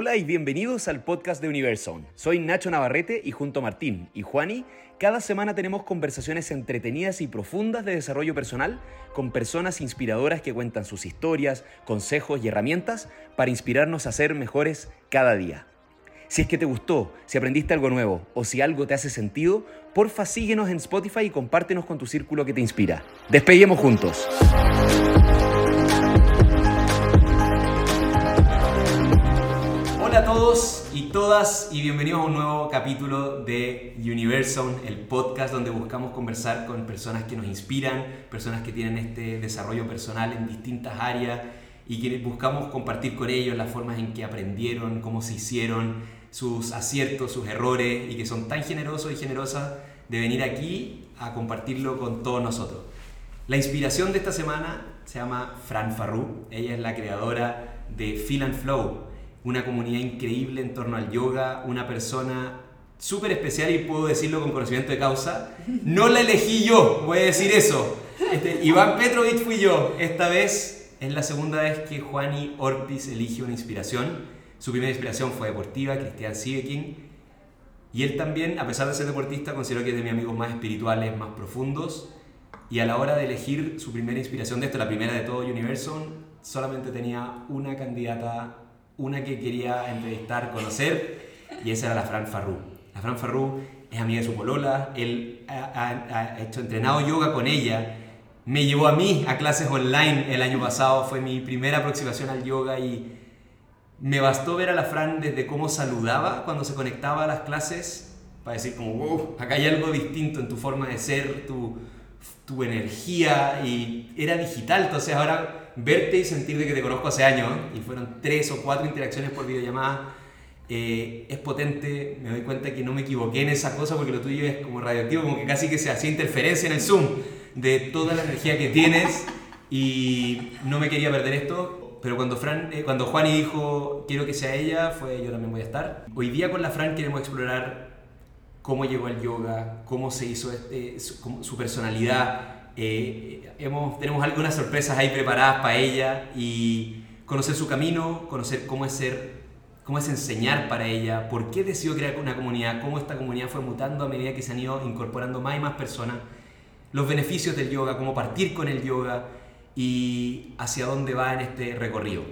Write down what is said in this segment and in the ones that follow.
Hola y bienvenidos al podcast de Universal. Soy Nacho Navarrete y junto a Martín y Juani, cada semana tenemos conversaciones entretenidas y profundas de desarrollo personal con personas inspiradoras que cuentan sus historias, consejos y herramientas para inspirarnos a ser mejores cada día. Si es que te gustó, si aprendiste algo nuevo o si algo te hace sentido, porfa síguenos en Spotify y compártenos con tu círculo que te inspira. Despeguemos juntos. Y todas y bienvenidos a un nuevo capítulo de Universal, el podcast donde buscamos conversar con personas que nos inspiran, personas que tienen este desarrollo personal en distintas áreas y que buscamos compartir con ellos las formas en que aprendieron, cómo se hicieron, sus aciertos, sus errores y que son tan generosos y generosas de venir aquí a compartirlo con todos nosotros. La inspiración de esta semana se llama Fran Farru. Ella es la creadora de Feel and Flow, una comunidad increíble en torno al yoga, una persona súper especial y puedo decirlo con conocimiento de causa. No la elegí yo, voy a decir eso. Este, Iván Petrovich fui yo. Esta vez es la segunda vez que Juani Orpiz elige una inspiración. Su primera inspiración fue deportiva, Cristian Sieveking. Y él también, a pesar de ser deportista, considero que es de mis amigos más espirituales, más profundos. Y a la hora de elegir su primera inspiración de esto, la primera de todo Universo, solamente tenía una candidata, una que quería entrevistar, conocer, y esa era la Fran Farru. La Fran Farru es amiga de su polola, él ha, ha hecho entrenado yoga con ella, me llevó a mí a clases online el año pasado, fue mi primera aproximación al yoga y me bastó ver a la Fran desde cómo saludaba cuando se conectaba a las clases para decir como, wow, acá hay algo distinto en tu forma de ser, tu, tu energía y era digital, entonces ahora verte y sentir de que te conozco hace años y fueron tres o cuatro interacciones por videollamada eh, es potente, me doy cuenta que no me equivoqué en esa cosa porque lo tuyo es como radioactivo, como que casi que se hacía interferencia en el Zoom de toda la energía que tienes y no me quería perder esto pero cuando, Fran, eh, cuando Juani dijo quiero que sea ella, fue yo también voy a estar. Hoy día con la Fran queremos explorar cómo llegó al yoga, cómo se hizo este, su, personalidad. Eh, hemos, tenemos algunas sorpresas ahí preparadas para ella y conocer su camino, conocer cómo es ser, cómo es enseñar para ella, por qué decidió crear una comunidad, cómo esta comunidad fue mutando a medida que se han ido incorporando más y más personas, los beneficios del yoga, cómo partir con el yoga y hacia dónde va en este recorrido.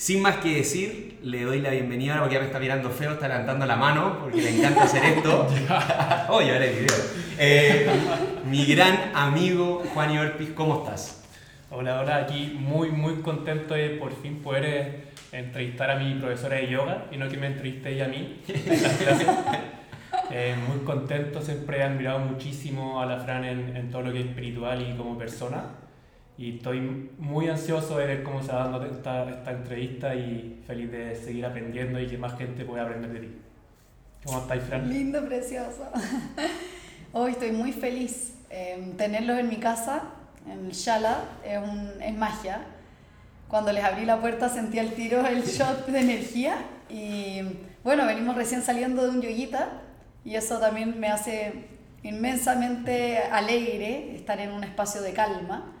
Sin más que decir, le doy la bienvenida ahora porque ya me está mirando feo, está levantando la mano porque le encanta hacer esto. oh, ya el video. Eh, mi gran amigo Juan Orpiz, ¿cómo estás? Hola, hola, aquí muy, muy contento de por fin poder eh, entrevistar a mi profesora de yoga y no que me entreviste ella a mí en las clases. Eh, muy contento, siempre he admirado muchísimo a la Fran en, en todo lo que es espiritual y como persona y estoy muy ansioso de ver cómo se va dando esta, esta entrevista y feliz de seguir aprendiendo y que más gente pueda aprender de ti. ¿Cómo estáis, Fran? Lindo, precioso. Hoy estoy muy feliz. Eh, tenerlos en mi casa, en el Shala, es, un, es magia. Cuando les abrí la puerta sentí al tiro el shot de energía y bueno, venimos recién saliendo de un yoguita y eso también me hace inmensamente alegre estar en un espacio de calma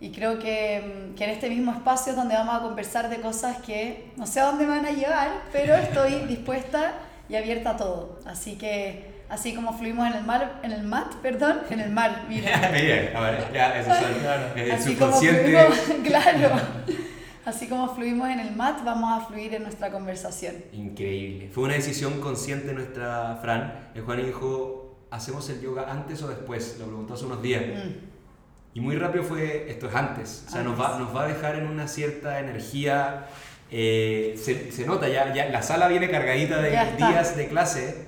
y creo que, que, en este mismo espacio es donde vamos a conversar de cosas que no sé a dónde van a llegar, pero estoy dispuesta y abierta a todo. Así que así como fluimos en el mar, en el mat, perdón, en el mar, mira. a ver, ya, eso es claro. así como fluimos, claro. Así como fluimos en el mat, vamos a fluir en nuestra conversación. Increíble. Fue una decisión consciente nuestra Fran. El Juan dijo, ¿hacemos el yoga antes o después? Lo preguntó hace unos días. Mm. Y muy rápido fue, esto es antes, o sea, nos va, nos va a dejar en una cierta energía, eh, se, se, nota, ya, ya la sala viene cargadita de días de clase,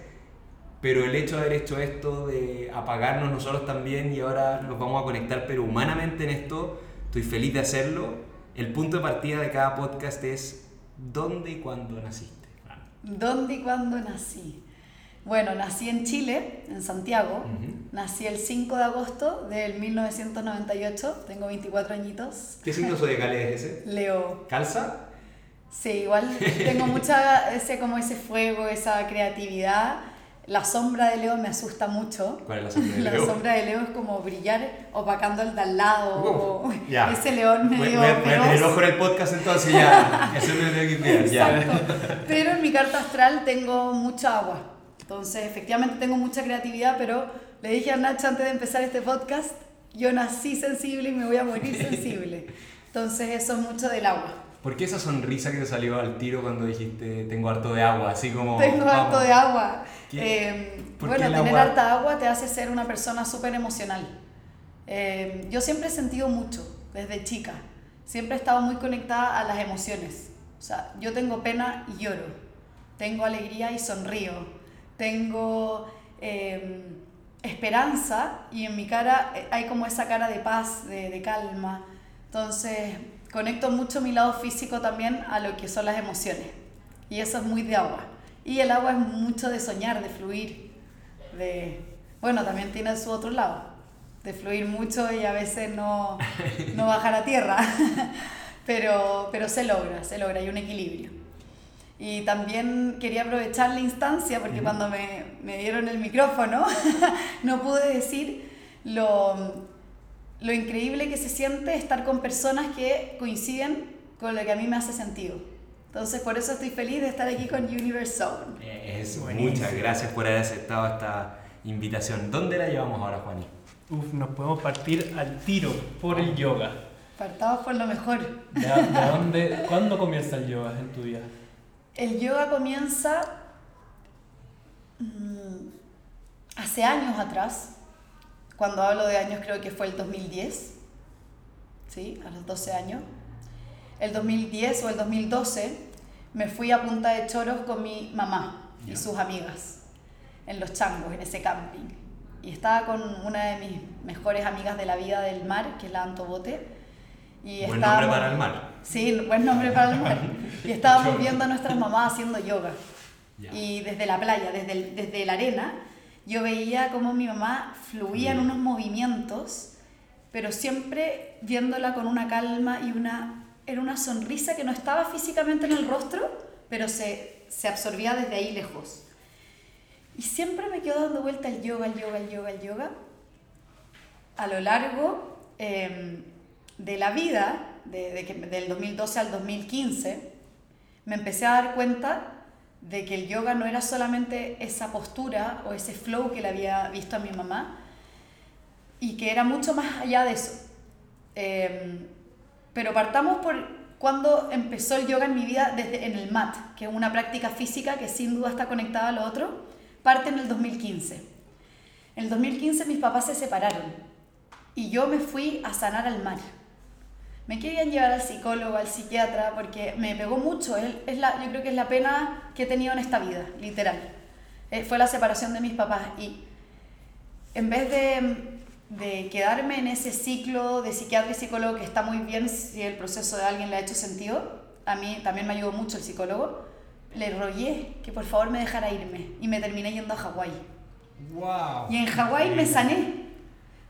pero el hecho de haber hecho esto, de apagarnos nosotros también y ahora nos vamos a conectar, pero humanamente en esto, estoy feliz de hacerlo. El punto de partida de cada podcast es ¿dónde y cuándo naciste? ¿Dónde y cuándo nací? Bueno, nací en Chile, en Santiago. Nací el 5 de agosto del 1998. Tengo 24 añitos. ¿Qué signo zodiacal es ese? Leo. ¿Calza? Sí, igual tengo mucha ese como ese fuego, esa creatividad. La sombra de Leo me asusta mucho. ¿Cuál es la sombra de La Leo? sombra de Leo es como brillar opacando al de al lado. Uh, o. Ese león medio voy feroz. ojo en el podcast entonces ya. Eso me lo tengo que. Ya. Pero en mi carta astral tengo mucha agua. Entonces, efectivamente tengo mucha creatividad, pero le dije a Nacho antes de empezar este podcast, yo nací sensible y me voy a morir sensible. Entonces, eso es mucho del agua. ¿Por qué esa sonrisa que te salió al tiro cuando dijiste tengo harto de agua? Así como. Tengo vamos. harto de agua. Eh, ¿Por bueno, tener agua? harta agua te hace ser una persona súper emocional. Eh, yo siempre he sentido mucho, desde chica. Siempre he estado muy conectada a las emociones. O sea, yo tengo pena y lloro. Tengo alegría y sonrío. Tengo eh, esperanza y en mi cara eh, hay como esa cara de paz, de, de calma. Entonces, conecto mucho mi lado físico también a lo que son las emociones. Y eso es muy de agua. Y el agua es mucho de soñar, de fluir, de... Bueno, también tiene su otro lado, de fluir mucho y a veces no, no bajar a tierra. pero, pero se logra, se logra, hay un equilibrio. Y también quería aprovechar la instancia, porque cuando me, me dieron el micrófono, no pude decir lo, lo increíble que se siente estar con personas que coinciden con lo que a mí me hace sentido. Entonces, por eso estoy feliz de estar aquí con Universe Zone. Es, Buenísimo. muchas gracias por haber aceptado esta invitación. ¿Dónde la llevamos ahora, Juani? Uf, nos podemos partir al tiro por el yoga. Partamos por lo mejor. ¿De, de dónde, ¿Cuándo comienza el yoga en tu vida? El yoga comienza mm, hace años atrás. Cuando hablo de años creo que fue el 2010. ¿Sí? A los 12 años. El 2010 o el 2012 me fui a Punta de Choros con mi mamá y sus amigas en Los Changos, en ese camping. Y estaba con una de mis mejores amigas de la vida del mar, que es la Anto Bote. Y Buen estábamos- nombre para el mar. Sí, buen nombre para el mar. Y estábamos viendo a nuestras mamás haciendo yoga. Ya. Y desde la playa, desde, el- desde la arena, yo veía cómo mi mamá fluía en Mm. unos movimientos, pero siempre viéndola con una calma y una... Era una sonrisa que no estaba físicamente en el rostro, pero se, se absorbía desde ahí lejos. Y siempre me quedo dando vuelta el yoga, el yoga, el yoga, el yoga. A lo largo eh, de la vida, de, de que- del 2012 al 2015, me empecé a dar cuenta de que el yoga no era solamente esa postura o ese flow que le había visto a mi mamá, y que era mucho más allá de eso. Eh, pero partamos por cuando empezó el yoga en mi vida desde en el mat, que es una práctica física que sin duda está conectada a lo otro, parte en el 2015. En el 2015 mis papás se separaron y yo me fui a sanar al mar. Me querían llevar al psicólogo, al psiquiatra, porque me pegó mucho. Es, es la, yo creo que es la pena que he tenido en esta vida, literal. Eh, fue la separación de mis papás y en vez de, de quedarme en ese ciclo de psiquiatra y psicólogo que está muy bien si el proceso de alguien le ha hecho sentido, a mí también me ayudó mucho el psicólogo, le rogué que por favor me dejara irme y me terminé yendo a Hawái. ¡Wow! Y en Hawái me sané.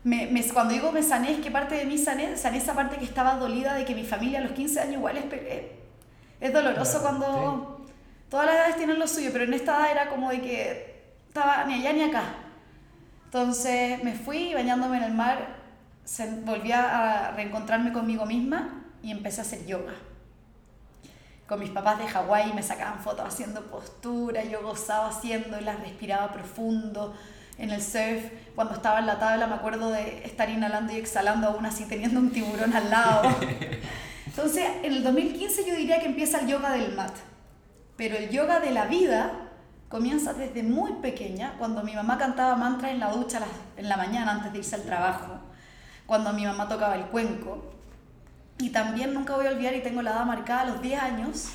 Me, me- cuando digo me sané, es que parte de mí sané, sané esa parte que estaba dolida de que mi familia a los 15 años igual es, pe- es doloroso Claro, cuando todas las edades tienen lo suyo, pero en esta edad era como de que estaba ni allá ni acá. Entonces me fui bañándome en el mar, volví a reencontrarme conmigo misma y empecé a hacer yoga. Con mis papás de Hawái me sacaban fotos haciendo postura, yo gozaba haciendo, las respiraba profundo en el surf. Cuando estaba en la tabla me acuerdo de estar inhalando y exhalando aún así teniendo un tiburón al lado. Entonces, en el 2015 yo diría que empieza el yoga del mat. Pero el yoga de la vida comienza desde muy pequeña, cuando mi mamá cantaba mantras en la ducha en la mañana antes de irse al trabajo, cuando mi mamá tocaba el cuenco. Y también nunca voy a olvidar, y tengo la edad marcada, a los 10 años,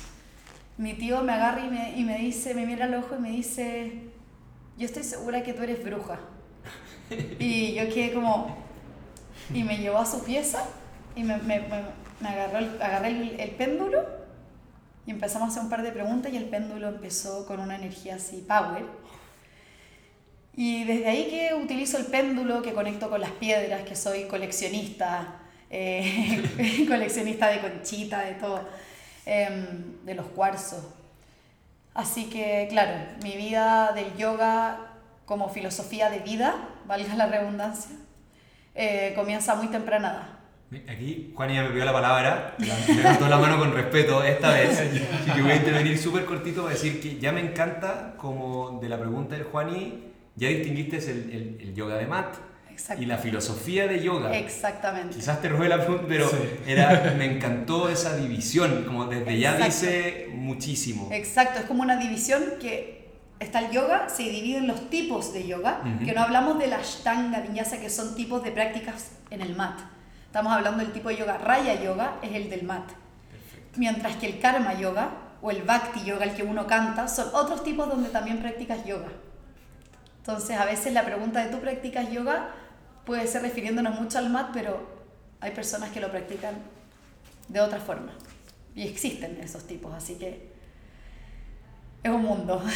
mi tío me agarra y me, y me dice, me mira al ojo y me dice, yo estoy segura que tú eres bruja. Y yo quedé como, y me llevó a su pieza y me, me, me, me agarró el, agarré el, el péndulo y empezamos a hacer un par de preguntas y el péndulo empezó con una energía así, power. Y desde ahí que utilizo el péndulo, que conecto con las piedras, que soy coleccionista, eh, coleccionista de conchita, de todo, em, de los cuarzos. Así que, claro, mi vida del yoga como filosofía de vida, valga la redundancia, eh, comienza muy temprana edad. Aquí Juan ya me pidió la palabra, me levantó la mano con respeto esta vez, así que voy a intervenir súper cortito para decir que ya me encanta como de la pregunta del Juani, ya distinguiste el, el, el yoga de Matt y la filosofía de yoga. Exactamente. Quizás te robé la pregunta, pero era, me encantó esa división, como desde ya dice muchísimo. Exacto, es como una división que está el yoga, se divide en los tipos de yoga, que no hablamos de la ashtanga, vinyasa, que son tipos de prácticas en el mat. Estamos hablando del tipo de yoga. Raya yoga es el del mat. Mientras que el karma yoga o el bhakti yoga, el que uno canta, son otros tipos donde también practicas yoga. Entonces, a veces la pregunta de tú practicas yoga puede ser refiriéndonos mucho al mat, pero hay personas que lo practican de otra forma. Y existen esos tipos, así que es un mundo.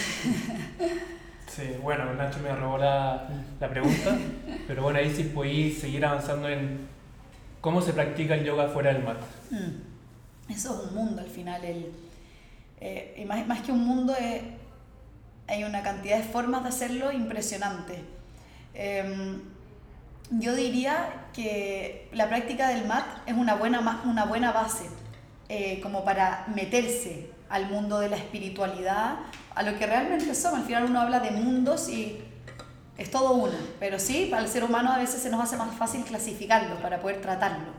Sí, bueno, Nacho me robó la, la pregunta, pero bueno, ahí sí podéis seguir avanzando en cómo se practica el yoga fuera del mat. Mm. Eso es un mundo al final. El, eh, más, más, que un mundo, eh, hay una cantidad de formas de hacerlo impresionante. Eh, yo diría que la práctica del mat es una buena, una buena base eh, como para meterse al mundo de la espiritualidad, a lo que realmente somos. Al final uno habla de mundos y es todo uno, pero sí, para el ser humano a veces se nos hace más fácil clasificarlo para poder tratarlo.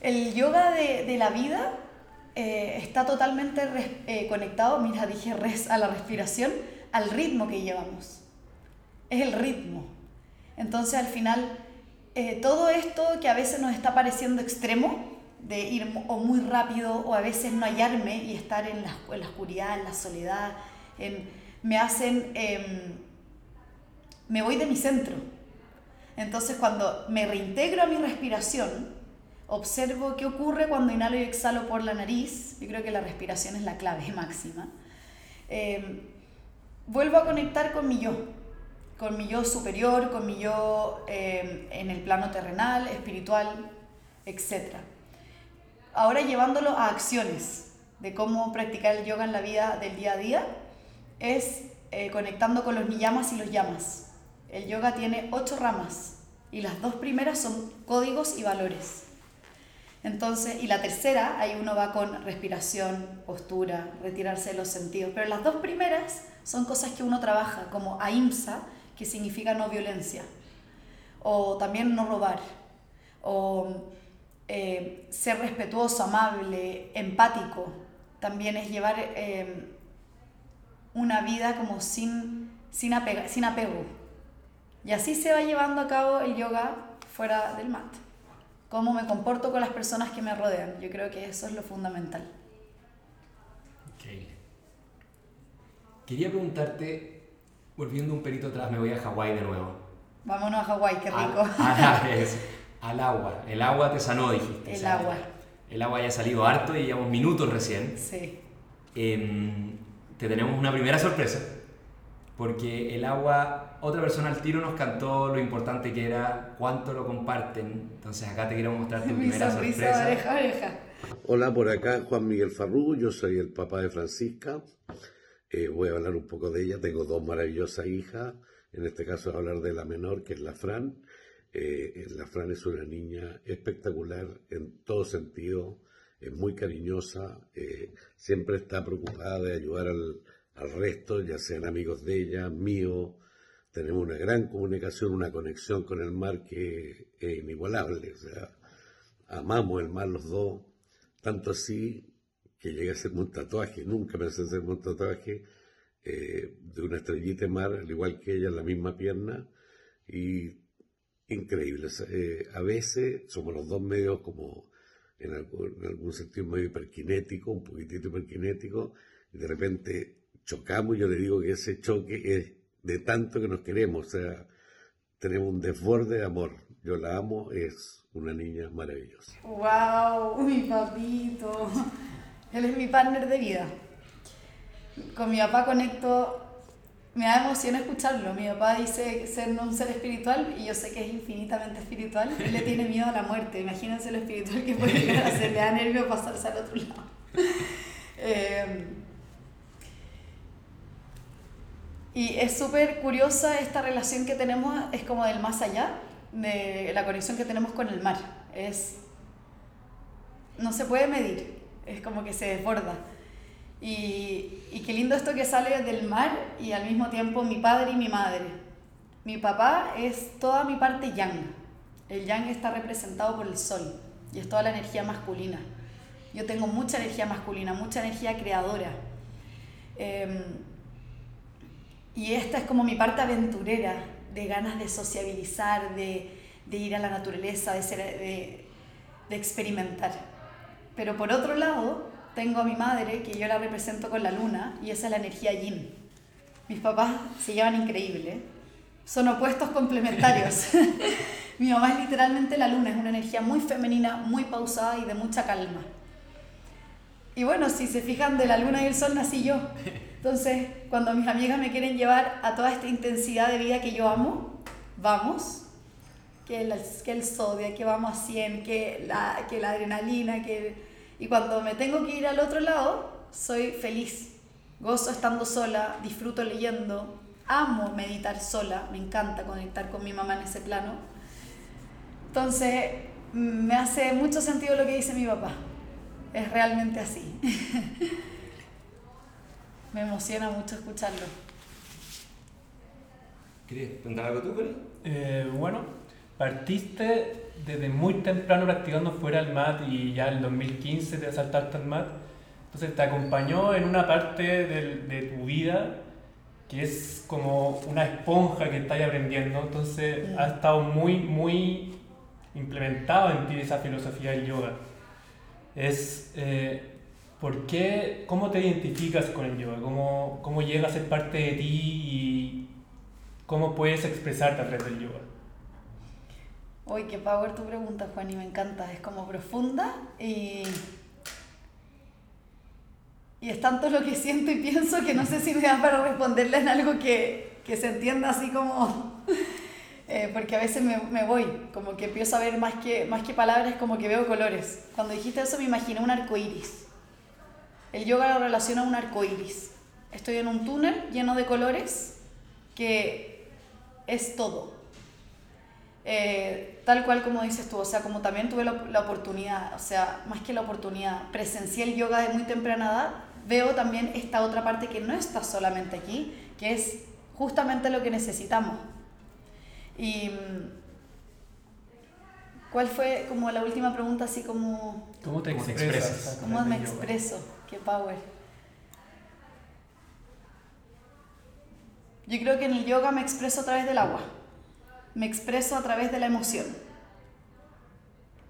El yoga de, de la vida eh, está totalmente eh, conectado, mira, dije res a la respiración, al ritmo que llevamos. Es el ritmo. Entonces al final, eh, todo esto que a veces nos está pareciendo extremo, de ir o muy rápido o a veces no hallarme y estar en la, oscuridad, en la soledad, me hacen, em, me voy de mi centro. Entonces cuando me reintegro a mi respiración, observo qué ocurre cuando inhalo y exhalo por la nariz, yo creo que la respiración es la clave máxima, em, vuelvo a conectar con mi yo, con mi yo superior, con mi yo eh, en el plano terrenal, espiritual, etc. Ahora llevándolo a acciones de cómo practicar el yoga en la vida del día a día, es eh, conectando con los niyamas y los yamas. El yoga tiene ocho ramas y las dos primeras son códigos y valores. Entonces, y la tercera, ahí uno va con respiración, postura, retirarse de los sentidos. Pero las dos primeras son cosas que uno trabaja, como ahimsa, que significa no violencia, o también no robar, o eh, ser respetuoso, amable, empático, también es llevar eh, una vida como sin, sin, sin apego. Y así se va llevando a cabo el yoga fuera del mat. Cómo me comporto con las personas que me rodean. Yo creo que eso es lo fundamental. Quería preguntarte Volviendo un perito atrás, me voy a Hawái de nuevo. Vámonos a Hawái, qué rico. Al, agua. El agua te sanó, dijiste. El agua. El agua ya ha salido harto y llevamos minutos recién. Sí. Em, te tenemos una primera sorpresa. Porque el agua, otra persona al tiro nos cantó lo importante que era, cuánto lo comparten. Entonces acá te quiero mostrar tu primera sorpresa. Oreja, oreja. Hola, por acá Juan Miguel Farrú, yo soy el papá de Francisca. Eh, voy a hablar un poco de ella. Tengo dos maravillosas hijas. En este caso, voy a hablar de la menor, que es la Fran. Eh, la Fran es una niña espectacular en todo sentido. Es muy cariñosa. Eh, siempre está preocupada de ayudar al, resto, ya sean amigos de ella, mío. Tenemos una gran comunicación, una conexión con el mar que es inigualable. Amamos el mar los dos. Tanto así que llegué a hacerme un tatuaje, nunca pensé hacerme un tatuaje eh, de una estrellita de mar, al igual que ella, en la misma pierna, y increíble. Eh, a veces somos los dos medios como, en algún, sentido, medio hiperkinético, un poquitito hiperkinético, y de repente chocamos, yo le digo que ese choque es de tanto que nos queremos, o sea, tenemos un desborde de amor. Yo la amo, es una niña maravillosa. ¡Wow! Mi papito. Él es mi partner de vida. Con mi papá conecto, me da emoción escucharlo. Mi papá dice ser un ser espiritual y yo sé que es infinitamente espiritual. Él le tiene miedo a la muerte. Imagínense lo espiritual que puede llegar a. Le da nervio pasarse al otro lado. Em, Y es súper curiosa esta relación que tenemos, es como del más allá, de la conexión que tenemos con el mar. Es, no se puede medir, es como que se desborda. Y, y qué lindo esto que sale del mar y al mismo tiempo mi padre y mi madre. Mi papá es toda mi parte yang. El yang está representado por el sol y es toda la energía masculina. Yo tengo mucha energía masculina, mucha energía creadora. Eh, y esta es como mi parte aventurera, de ganas de sociabilizar, de, de ir a la naturaleza, de, ser, de, de experimentar. Pero por otro lado, tengo a mi madre, que yo la represento con la luna, y esa es la energía yin. Mis papás se llevan increíble, son opuestos complementarios. mi mamá es literalmente la luna, es una energía muy femenina, muy pausada y de mucha calma. Y bueno, si se fijan, de la luna y el sol nací yo. Entonces, cuando mis amigas me quieren llevar a toda esta intensidad de vida que yo amo, vamos. Que el, que el sodio, que vamos a 100, que la, que la adrenalina, que... Y cuando me tengo que ir al otro lado, soy feliz. Gozo estando sola, disfruto leyendo, amo meditar sola, me encanta conectar con mi mamá en ese plano. Entonces, me hace mucho sentido lo que dice mi papá. Es realmente así. me emociona mucho escucharlo. ¿Quieres contar algo tú? Eh, bueno, partiste desde muy temprano practicando fuera del mat y ya en 2015 te saltaste al mat. Entonces te acompañó en una parte de, de tu vida que es como una esponja que estás aprendiendo. Entonces Mm. ha estado muy, muy implementado en ti esa filosofía del yoga. Es, eh, ¿por qué, ¿Cómo te identificas con el yoga? ¿Cómo, ¿Cómo llega a ser parte de ti y cómo puedes expresarte a través del yoga? Uy, qué power tu pregunta, Juan, y me encanta. Es como profunda y. Y es tanto lo que siento y pienso que no sé si me da para responderle en algo que, que se entienda así como. eh, porque a veces me, me voy, como que empiezo a ver más que, más que palabras, como que veo colores. Cuando dijiste eso me imaginé un arco iris. El yoga lo relaciona a un arco iris. Estoy en un túnel lleno de colores que es todo. Eh, tal cual como dices tú, o sea, como también tuve la, la, oportunidad, o sea, más que la oportunidad, presencié el yoga de muy temprana edad, veo también esta otra parte que no está solamente aquí, que es justamente lo que necesitamos. Y ¿cuál fue como la última pregunta así como... ¿Cómo te ¿Cómo te expresas? ¿Cómo me expreso? Qué power. Yo creo que en el yoga me expreso a través del agua. Me expreso a través de la emoción.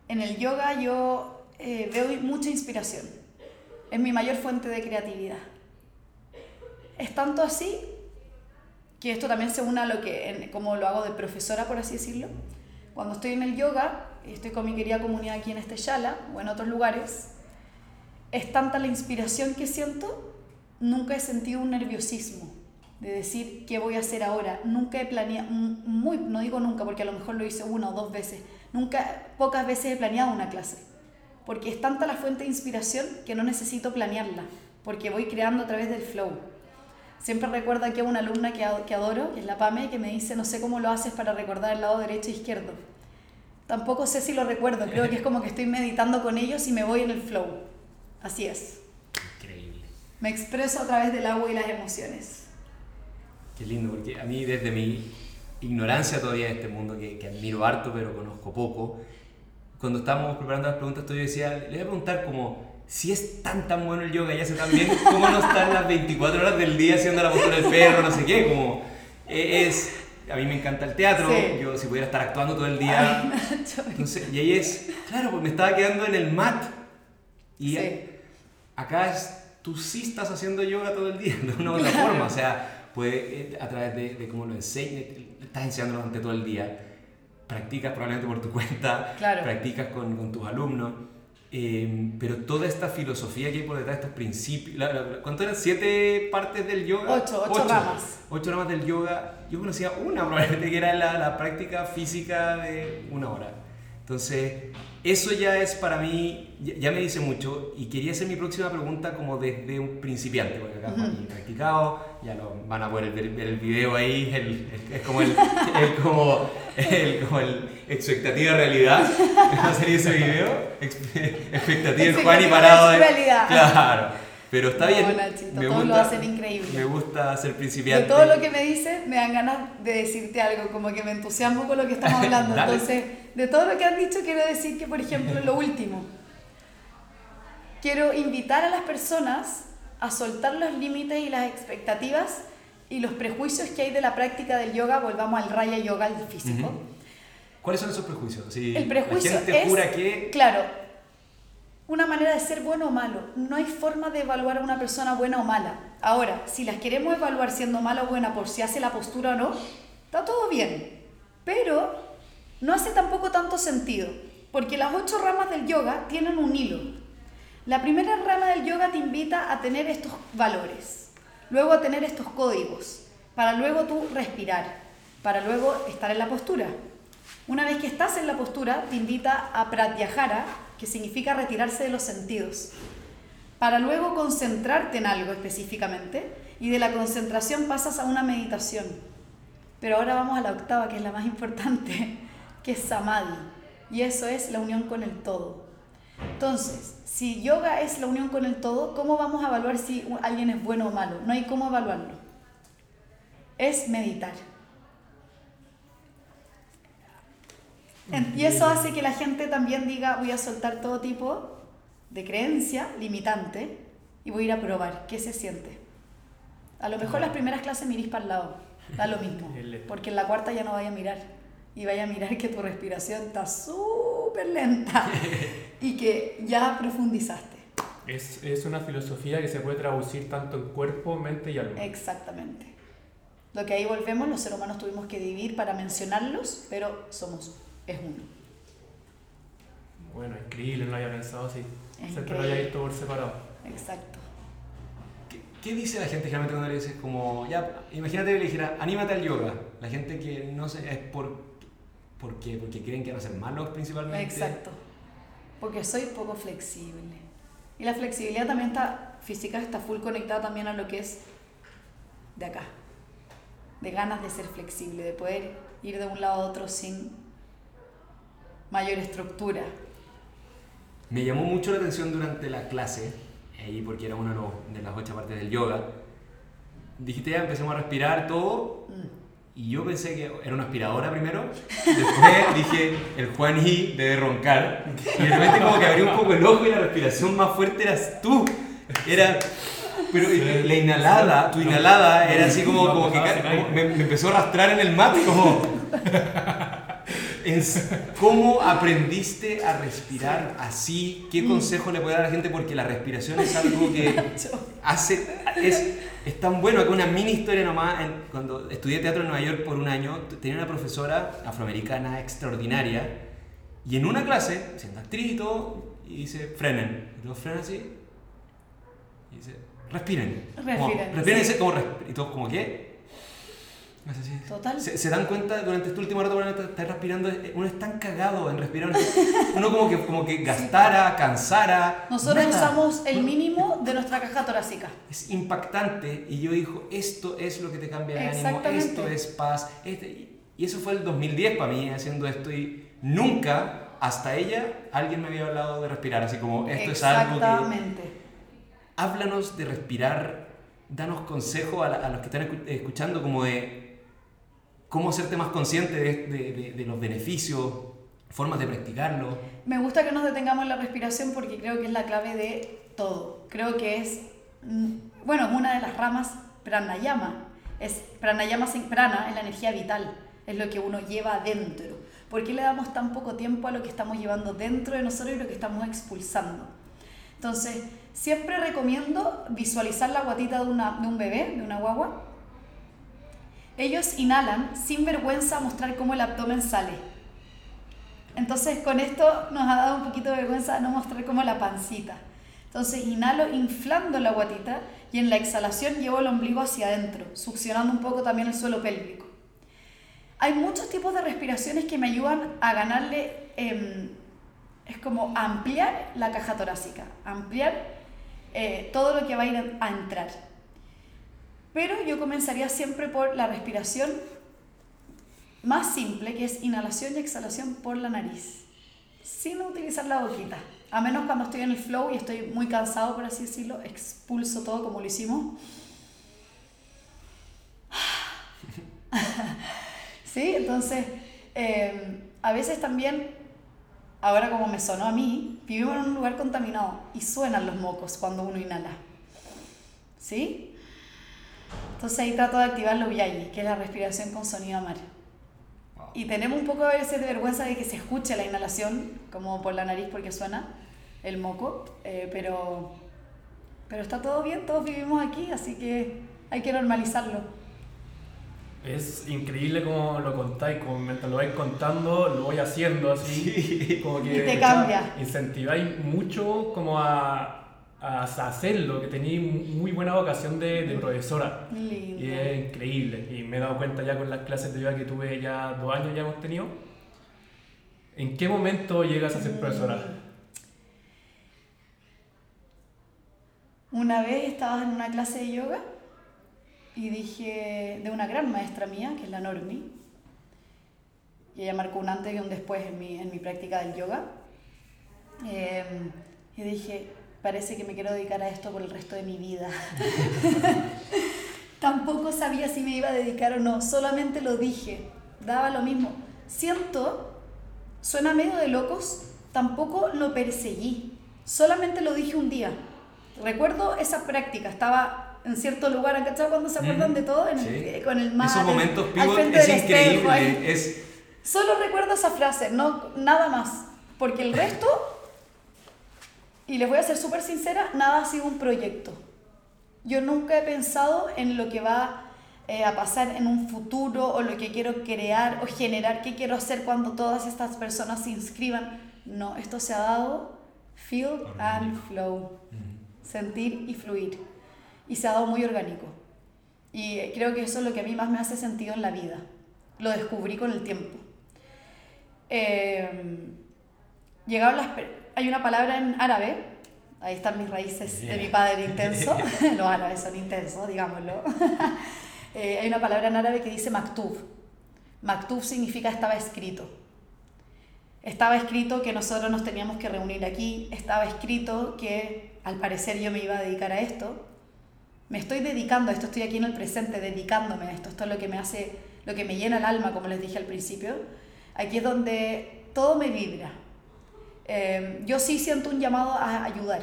En el yoga yo eh, veo mucha inspiración. Es mi mayor fuente de creatividad. Es tanto así que esto también se une a lo que, como lo hago de profesora, por así decirlo. Cuando estoy en el yoga, y estoy con mi querida comunidad aquí en este Shala o en otros lugares, es tanta la inspiración que siento, nunca he sentido un nerviosismo de decir qué voy a hacer ahora. Nunca he planeado, muy, no digo nunca porque a lo mejor lo hice una o dos veces, nunca, pocas veces he planeado una clase. Porque es tanta la fuente de inspiración que no necesito planearla, porque voy creando a través del flow. Siempre recuerdo aquí a una alumna que, que adoro, que es la Pame, que me dice, no sé cómo lo haces para recordar el lado derecho e izquierdo. Tampoco sé si lo recuerdo, creo que es como que estoy meditando con ellos y me voy en el flow. Así es. Increíble. Me expreso a través del agua y las emociones. Qué lindo, porque a mí desde mi ignorancia todavía de este mundo, que, que admiro harto pero conozco poco, cuando estábamos preparando las preguntas, yo decía, le voy a preguntar como, si es tan tan bueno el yoga y hace tan bien, ¿cómo no están las 24 horas del día haciendo la postura del perro, no sé qué? Como, eh, es, a mí me encanta el teatro, Sí. yo si pudiera estar actuando todo el día, Ay, entonces, y ahí es, claro, pues me estaba quedando en el mat. Y Sí. acá es, tú sí estás haciendo yoga todo el día, de una u otra forma. O sea, pues eh, a través de, de cómo lo enseñas, estás enseñando durante todo el día. Practicas probablemente por tu cuenta, Claro. practicas con, con tus alumnos. eh, pero toda esta filosofía que hay por detrás, estos principios. la- la- ¿Cuánto eran? ¿Siete partes del yoga? Ocho, ocho ramas. Ocho ramas del yoga. Yo conocía una probablemente que era la, la práctica física de una hora. Entonces, eso ya es para mí, ya, me dice mucho y quería hacer mi próxima pregunta como desde un principiante, porque acá Juan y practicado, ya lo van a poder ver, ver el video ahí, el- el- es como el, el- como, el, como expectativa realidad, va a salir ese video, Expe- expectativa el Juan y parado de... realidad. Claro, pero está No, bien, Nachito, todos lo hacen increíble. me gusta ser De principiante. todo lo que me dices, me dan ganas de decirte algo, como que me entusiasmo con lo que estamos hablando. Entonces, de todo lo que han dicho, quiero decir que, por ejemplo, lo último, quiero invitar a las personas a soltar los límites y las expectativas y los prejuicios que hay de la práctica del yoga. Volvamos al raya yoga, al físico. Ujú. ¿Cuáles son esos prejuicios? Si El prejuicio la gente es, jura que... claro, una manera de ser bueno o malo. No hay forma de evaluar a una persona buena o mala. Ahora, si las queremos evaluar siendo mala o buena por si hace la postura o no, está todo bien. Pero no hace tampoco tanto sentido, porque las ocho ramas del yoga tienen un hilo. La primera rama del yoga te invita a tener estos valores, luego a tener estos códigos, para luego tú respirar, para luego estar en la postura. Una vez que estás en la postura, te invita a pratyahara, que significa retirarse de los sentidos, para luego concentrarte en algo específicamente, y de la concentración pasas a una meditación. Pero ahora vamos a la octava, que es la más importante, que es samadhi, y eso es la unión con el todo. Entonces, si yoga es la unión con el todo, ¿cómo vamos a evaluar si alguien es bueno o malo? No hay cómo evaluarlo. Es meditar. Y eso hace que la gente también diga, voy a soltar todo tipo de creencia limitante y voy a ir a probar qué se siente. A lo mejor las primeras clases mirís para el lado, da lo mismo, porque en la cuarta ya no vaya a mirar y vaya a mirar que tu respiración está súper lenta y que ya profundizaste. Es, es una filosofía que se puede traducir tanto en cuerpo, mente y alma. Exactamente. Lo que ahí volvemos, los seres humanos tuvimos que dividir para mencionarlos, pero somos, es uno. Bueno, increíble, no lo había pensado así. Siempre lo había visto por separado. Exacto. ¿Qué, qué dice la gente generalmente cuando le dices como, ya, imagínate que le dijera, anímate al yoga? La gente que no sé, es por, ¿por qué? Porque creen que van a ser malos principalmente. Exacto. Porque soy poco flexible. Y la flexibilidad también está, física está full conectada también a lo que es de acá. De ganas de ser flexible, de poder ir de un lado a otro sin mayor estructura. Me llamó mucho la atención durante la clase, ahí porque era una de, las ocho partes del yoga. Dijiste ya, empecemos a respirar todo. Mm. Y yo pensé que era una aspiradora primero. Después dije, el Juan Y debe roncar. Y de repente como que abrí un poco el ojo y la respiración más fuerte eras tú. Era... Pero la inhalada, tu inhalada era así como, como que me, me empezó a arrastrar en el mat como... ¿Cómo aprendiste a respirar así? ¿Qué consejo le puede dar a la gente? Porque la respiración es algo que hace, es, es tan bueno que una mini historia nomás. cuando estudié teatro en Nueva York por un año, tenía una profesora afroamericana extraordinaria y en una clase, siendo actriz y todo, y dice, frenen. Y todos frenan así. Y dice, respiren. Como, Respiren, respiren, sí. como y todos como, ¿qué? Así. Total. Se, se dan cuenta durante este último rato cuando está, está respirando, eh, uno es tan cagado en respirar, uno como que, como que gastara, cansara. Nosotros nada. usamos el mínimo de nuestra caja torácica. Es impactante y yo dijo, esto es lo que te cambia de ánimo, esto es paz. este- y eso fue el 2010 para mí haciendo esto y nunca, hasta ella, alguien me había hablado de respirar, así como esto es algo que... Exactamente. Háblanos de respirar, danos consejo a, la- a los que están escu- escuchando como de cómo hacerte más consciente de, los beneficios, formas de practicarlo. Me gusta que nos detengamos en la respiración porque creo que es la clave de todo. Creo que es, mm, bueno, una de las ramas pranayama. Es, pranayama sin prana es la energía vital, es lo que uno lleva adentro. ¿Por qué le damos tan poco tiempo a lo que estamos llevando dentro de nosotros y lo que estamos expulsando? Entonces, siempre recomiendo visualizar la guatita de, una, de un bebé, de una guagua. Ellos inhalan sin vergüenza mostrar cómo el abdomen sale. Entonces con esto nos ha dado un poquito de vergüenza no mostrar como la pancita. Entonces inhalo inflando la guatita y en la exhalación llevo el ombligo hacia adentro, succionando un poco también el suelo pélvico. Hay muchos tipos de respiraciones que me ayudan a ganarle em, es como ampliar la caja torácica, ampliar eh, todo lo que va a ir a entrar. Pero yo comenzaría siempre por la respiración más simple, que es inhalación y exhalación por la nariz, sin utilizar la boquita. A menos cuando estoy en el flow y estoy muy cansado, por así decirlo, expulso todo como lo hicimos. ¿Sí? Entonces, em, a veces también, ahora como me sonó a mí, vivimos en un lugar contaminado y suenan los mocos cuando uno inhala. ¿Sí? Entonces ahí trato de activar lo VIAI, que es la respiración con sonido mar. Y tenemos un poco a veces de vergüenza de que se escuche la inhalación, como por la nariz porque suena el moco, eh, pero, pero está todo bien, todos vivimos aquí, así que hay que normalizarlo. Es increíble como lo contáis, como mientras lo vais contando, lo voy haciendo así, como que y te cambia. incentiváis mucho como a, a hacerlo, que tenéis muy buena vocación de, de profesora. Lindo. Y es increíble. Y me he dado cuenta ya con las clases de yoga que tuve ya dos años ya hemos tenido. ¿En qué momento llegas a ser profesora? Una vez estabas en una clase de yoga y dije, de una gran maestra mía, que es la Normi, y ella marcó un antes y un después en mi, en mi práctica del yoga. Eh, y dije, parece que me quiero dedicar a esto por el resto de mi vida. Tampoco sabía si me iba a dedicar o no, solamente lo dije, daba lo mismo. Siento, suena medio de locos, tampoco lo perseguí, solamente lo dije un día. Recuerdo esa práctica, estaba en cierto lugar. Cuando se acuerdan de todo, en el- Sí. eh, con el mar. Esos momentos pivot es espejo, increíble. Es, Solo recuerdo esa frase, no nada más. Porque el resto, y les voy a ser súper sincera, nada ha sido un proyecto. Yo nunca he pensado en lo que va eh, a pasar en un futuro o lo que quiero crear o generar, qué quiero hacer cuando todas estas personas se inscriban. No, esto se ha dado feel and flow, sentir y fluir. Y se ha dado muy orgánico. Y creo que eso es lo que a mí más me hace sentido en la vida. Lo descubrí con el tiempo. Eh, llegaron las... Hay una palabra en árabe, ahí están mis raíces de mi padre intenso, los árabes son intensos, digámoslo. Eh, hay una palabra en árabe que dice maktub. Maktub significa estaba escrito. Estaba escrito que nosotros nos teníamos que reunir aquí, estaba escrito que al parecer yo me iba a dedicar a esto. Me estoy dedicando a esto, estoy aquí en el presente, dedicándome a esto. Esto es lo que me hace, lo que me llena el alma, como les dije al principio. Aquí es donde todo me vibra. Eh, yo sí siento un llamado a ayudar.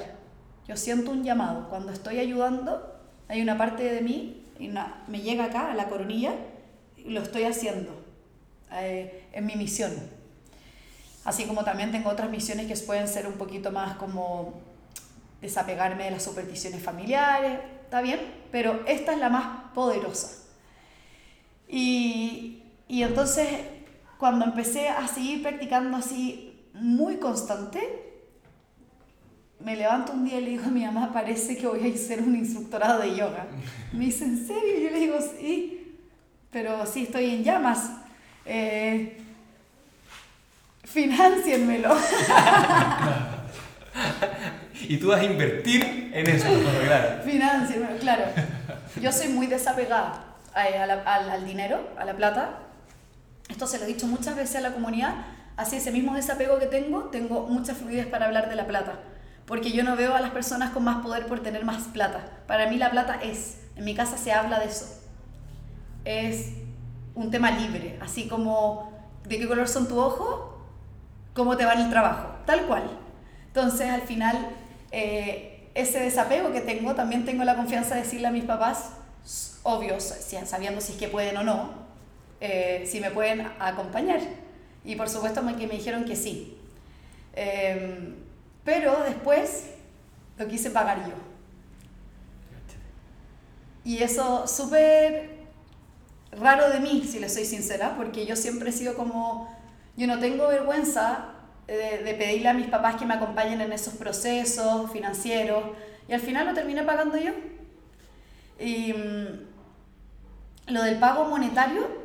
Yo siento un llamado. Cuando estoy ayudando, hay una parte de mí, y una- me llega acá, a la coronilla, y lo estoy haciendo. Eh, en mi misión. Así como también tengo otras misiones que pueden ser un poquito más como desapegarme de las supersticiones familiares, ¿está bien? Pero esta es la más poderosa. Y, y entonces, cuando empecé a seguir practicando así muy constante, me levanto un día y le digo a mi mamá, parece que voy a hacer un instructorado de yoga. Me dice, ¿en serio? Y yo le digo, sí, pero sí estoy en llamas. Eh, financienmelo. y tú vas a invertir en eso, claro. Financienmelo, claro. Yo soy muy desapegada a- a la- al, al dinero, a la plata. Esto se lo he dicho muchas veces a la comunidad. Así ese mismo desapego que tengo, tengo mucha fluidez para hablar de la plata. Porque yo no veo a las personas con más poder por tener más plata. Para mí la plata es, en mi casa se habla de eso. Es un tema libre, así como de qué color son tus ojos, cómo te va en el trabajo, tal cual. Entonces, al final, eh, ese desapego que tengo, también tengo la confianza de decirle a mis papás, s- obvio, si- sabiendo si es que pueden o no, eh, si me pueden acompañar. Y por supuesto que me dijeron que sí. Eh, pero después lo quise pagar yo. Y eso súper raro de mí, si le soy sincera, porque yo siempre he sido como, yo no tengo vergüenza de, de pedirle a mis papás que me acompañen en esos procesos financieros, y al final lo terminé pagando yo. Y mm, lo del pago monetario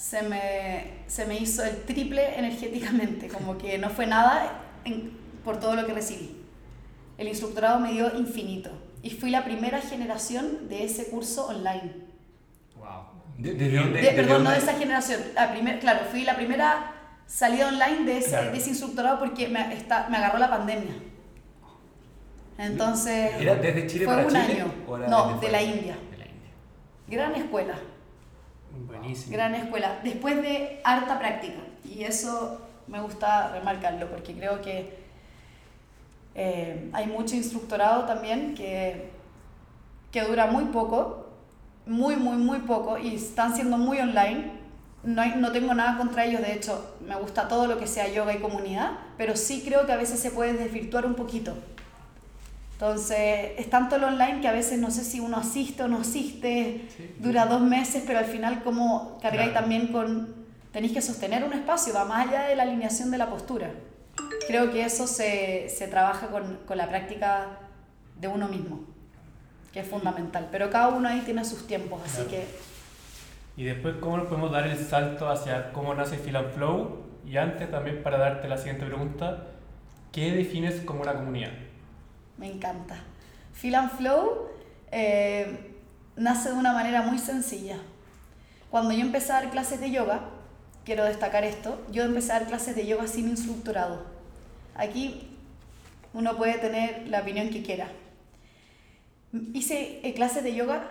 se me, se me hizo el triple energéticamente, como que no fue nada en- por todo lo que recibí. El instructorado me dio infinito y fui la primera generación de ese curso online. Wow. ¿De, desde dónde? De- desde perdón, no de esa generación. La primer, claro, fui la primera salida online de ese, Claro. de ese instructorado porque me, está, me agarró la pandemia. Entonces, ¿Era desde Chile fue para un Chile? año. ¿O era No, de la? India. De la India. Gran escuela, Buenísimo. gran escuela. Después de harta práctica. Y eso me gusta remarcarlo porque creo que eh, hay mucho instructorado también que, que dura muy poco, muy, muy, muy poco y están siendo muy online. No, hay- no tengo nada contra ellos, de hecho, me gusta todo lo que sea yoga y comunidad, pero sí creo que a veces se puede desvirtuar un poquito. Entonces, es tanto el online que a veces no sé si uno asiste o no asiste, Sí. dura dos meses, pero al final como cargáis Claro. también con, tenéis que sostener un espacio, va más allá de la alineación de la postura. Creo que eso se, se trabaja con, con la práctica de uno mismo, que es fundamental, pero cada uno ahí tiene sus tiempos, así Claro. que Y después, ¿cómo nos podemos dar el salto hacia cómo nace Feel and Flow? Y antes también para darte la siguiente pregunta, ¿qué defines como una comunidad? Me encanta. Feel and Flow eh, nace de una manera muy sencilla. Cuando yo empecé a dar clases de yoga, quiero destacar esto, yo empecé a dar clases de yoga sin instructorado. Aquí uno puede tener la opinión que quiera. Hice eh, clases de yoga,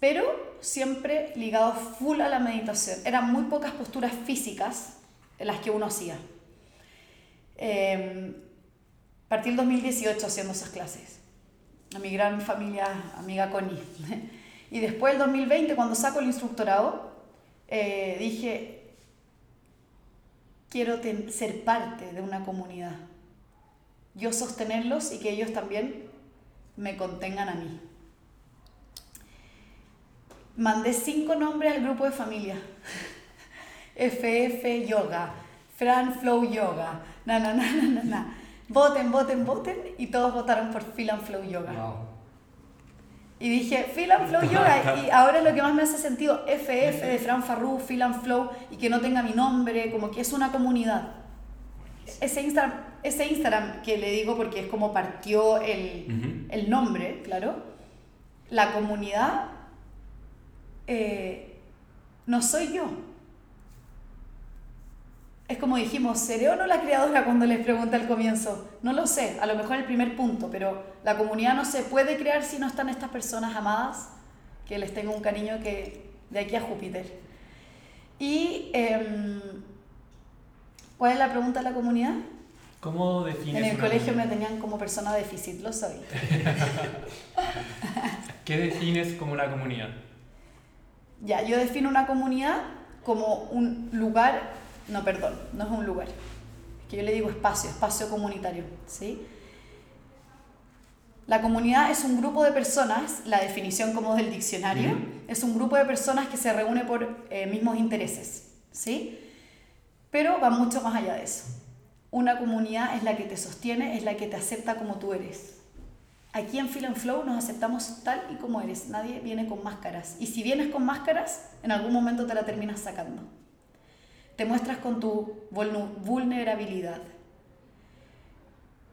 pero siempre ligado full a la meditación. Eran muy pocas posturas físicas las que uno hacía. Eh, partí el 2018 haciendo esas clases. A mi gran familia, amiga Connie. Y después el 2020, cuando saco el instructorado, eh, dije, quiero ser parte de una comunidad. Yo sostenerlos y que ellos también me contengan a mí. Mandé cinco nombres al grupo de familia. FF Yoga, Fran Flow Yoga, na na na na na na. Voten, voten, voten y todos votaron por Feel and Flow Yoga. Wow. Y dije, Feel and Flow Yoga. Y ahora lo que más me hace sentido, FF de Fran Farru, Feel and Flow, y que no tenga mi nombre, como que es una comunidad. Ese Instagram, ese Instagram que le digo porque es como partió el, el nombre, claro, la comunidad eh, no soy yo. Es como dijimos, ¿seré o no la creadora cuando les pregunté al comienzo? No lo sé, a lo mejor el primer punto, pero la comunidad no se puede crear si no están estas personas amadas, que les tengo un cariño que de aquí a Júpiter. Y, em, ¿cuál es la pregunta de la comunidad? ¿Cómo defines En el una colegio me comunidad? tenían como persona déficit, lo soy. ¿Qué defines como una comunidad? Ya, yo defino una comunidad como un lugar, no, perdón, no es un lugar, que yo le digo espacio, espacio comunitario, ¿sí? La comunidad es un grupo de personas, la definición como del diccionario, es un grupo de personas que se reúne por eh, mismos intereses, ¿sí? Pero va mucho más allá de eso. Una comunidad es la que te sostiene, es la que te acepta como tú eres. Aquí en Feel and Flow nos aceptamos tal y como eres. Nadie viene con máscaras. Y si vienes con máscaras, en algún momento te la terminas sacando. Te muestras con tu vulnerabilidad.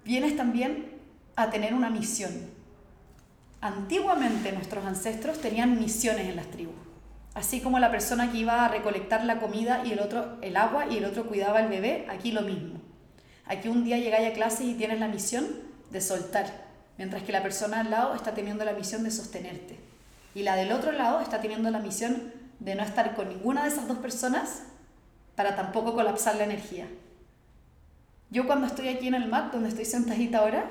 Vienes también a tener una misión. Antiguamente nuestros ancestros tenían misiones en las tribus. Así como la persona que iba a recolectar la comida y el otro el agua y el otro cuidaba al bebé, aquí lo mismo. Aquí un día llegáis a clase y tienes la misión de soltar, mientras que la persona al lado está teniendo la misión de sostenerte. Y la del otro lado está teniendo la misión de no estar con ninguna de esas dos personas para tampoco colapsar la energía. Yo cuando estoy aquí en el mat, donde estoy sentadita ahora,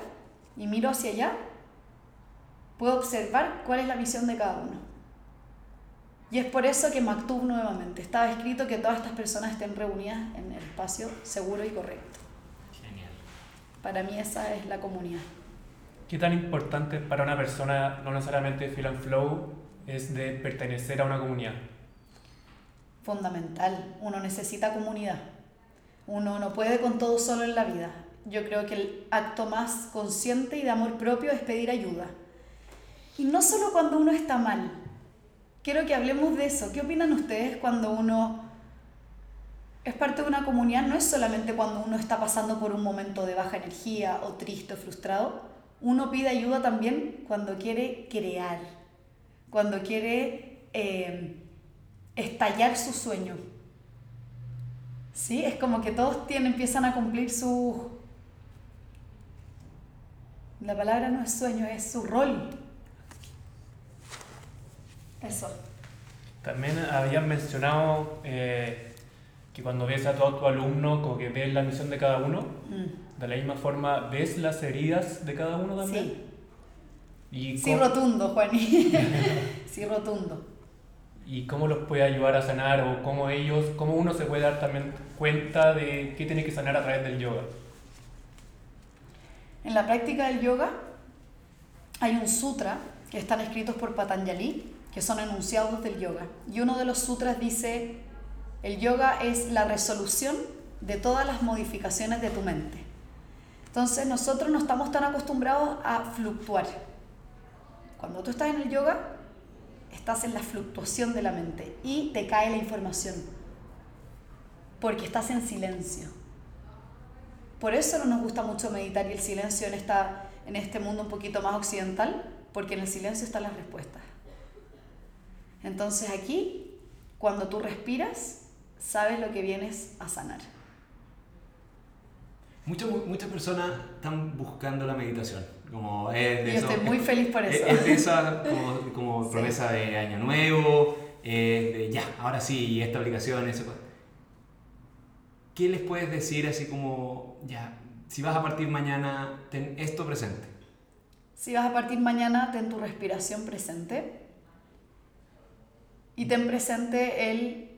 y miro hacia allá, puedo observar cuál es la misión de cada uno. Y es por eso que Maktub nuevamente estaba escrito que todas estas personas estén reunidas en el espacio seguro y correcto. Genial. Para mí esa es la comunidad. ¿Qué tan importante para una persona, no necesariamente Feel and Flow, es de pertenecer a una comunidad? Fundamental. Uno necesita comunidad. Uno no puede con todo solo en la vida. Yo creo que el acto más consciente y de amor propio es pedir ayuda. Y no solo cuando uno está mal. Quiero que hablemos de eso. ¿Qué opinan ustedes cuando uno es parte de una comunidad, no es solamente cuando uno está pasando por un momento de baja energía o triste o frustrado, uno pide ayuda también cuando quiere crear, cuando quiere eh, estallar su sueño. ¿Sí? Es como que todos tienen, empiezan a cumplir su... La palabra no es sueño, es su rol. Eso. También habían mencionado eh, que cuando ves a todo tu alumno, como que ves la misión de cada uno, Mm. de la misma forma, ¿ves las heridas de cada uno también? Sí. ¿Y Sí, rotundo, Juani. sí, rotundo. ¿Y cómo los puede ayudar a sanar o cómo ellos, cómo uno se puede dar también cuenta de qué tiene que sanar a través del yoga? En la práctica del yoga hay un sutra que están escritos por Patanjali, que son enunciados del yoga. Y uno de los sutras dice, el yoga es la resolución de todas las modificaciones de tu mente. Entonces nosotros no estamos tan acostumbrados a fluctuar. Cuando tú estás en el yoga, estás en la fluctuación de la mente y te cae la información, porque estás en silencio. Por eso no nos gusta mucho meditar y el silencio en, esta, en este mundo un poquito más occidental, porque en el silencio están las respuestas. Entonces aquí, cuando tú respiras, sabes lo que vienes a sanar. Muchas, muchas personas están buscando la meditación. Como es de Y estoy muy feliz por es- eso. Es de esa como, como Sí. promesa de año nuevo, es de ya, ahora sí, esta aplicación, eso. ¿Qué les puedes decir así como, ya, si vas a partir mañana, ten esto presente? Si vas a partir mañana, ten tu respiración presente. Y ten presente el...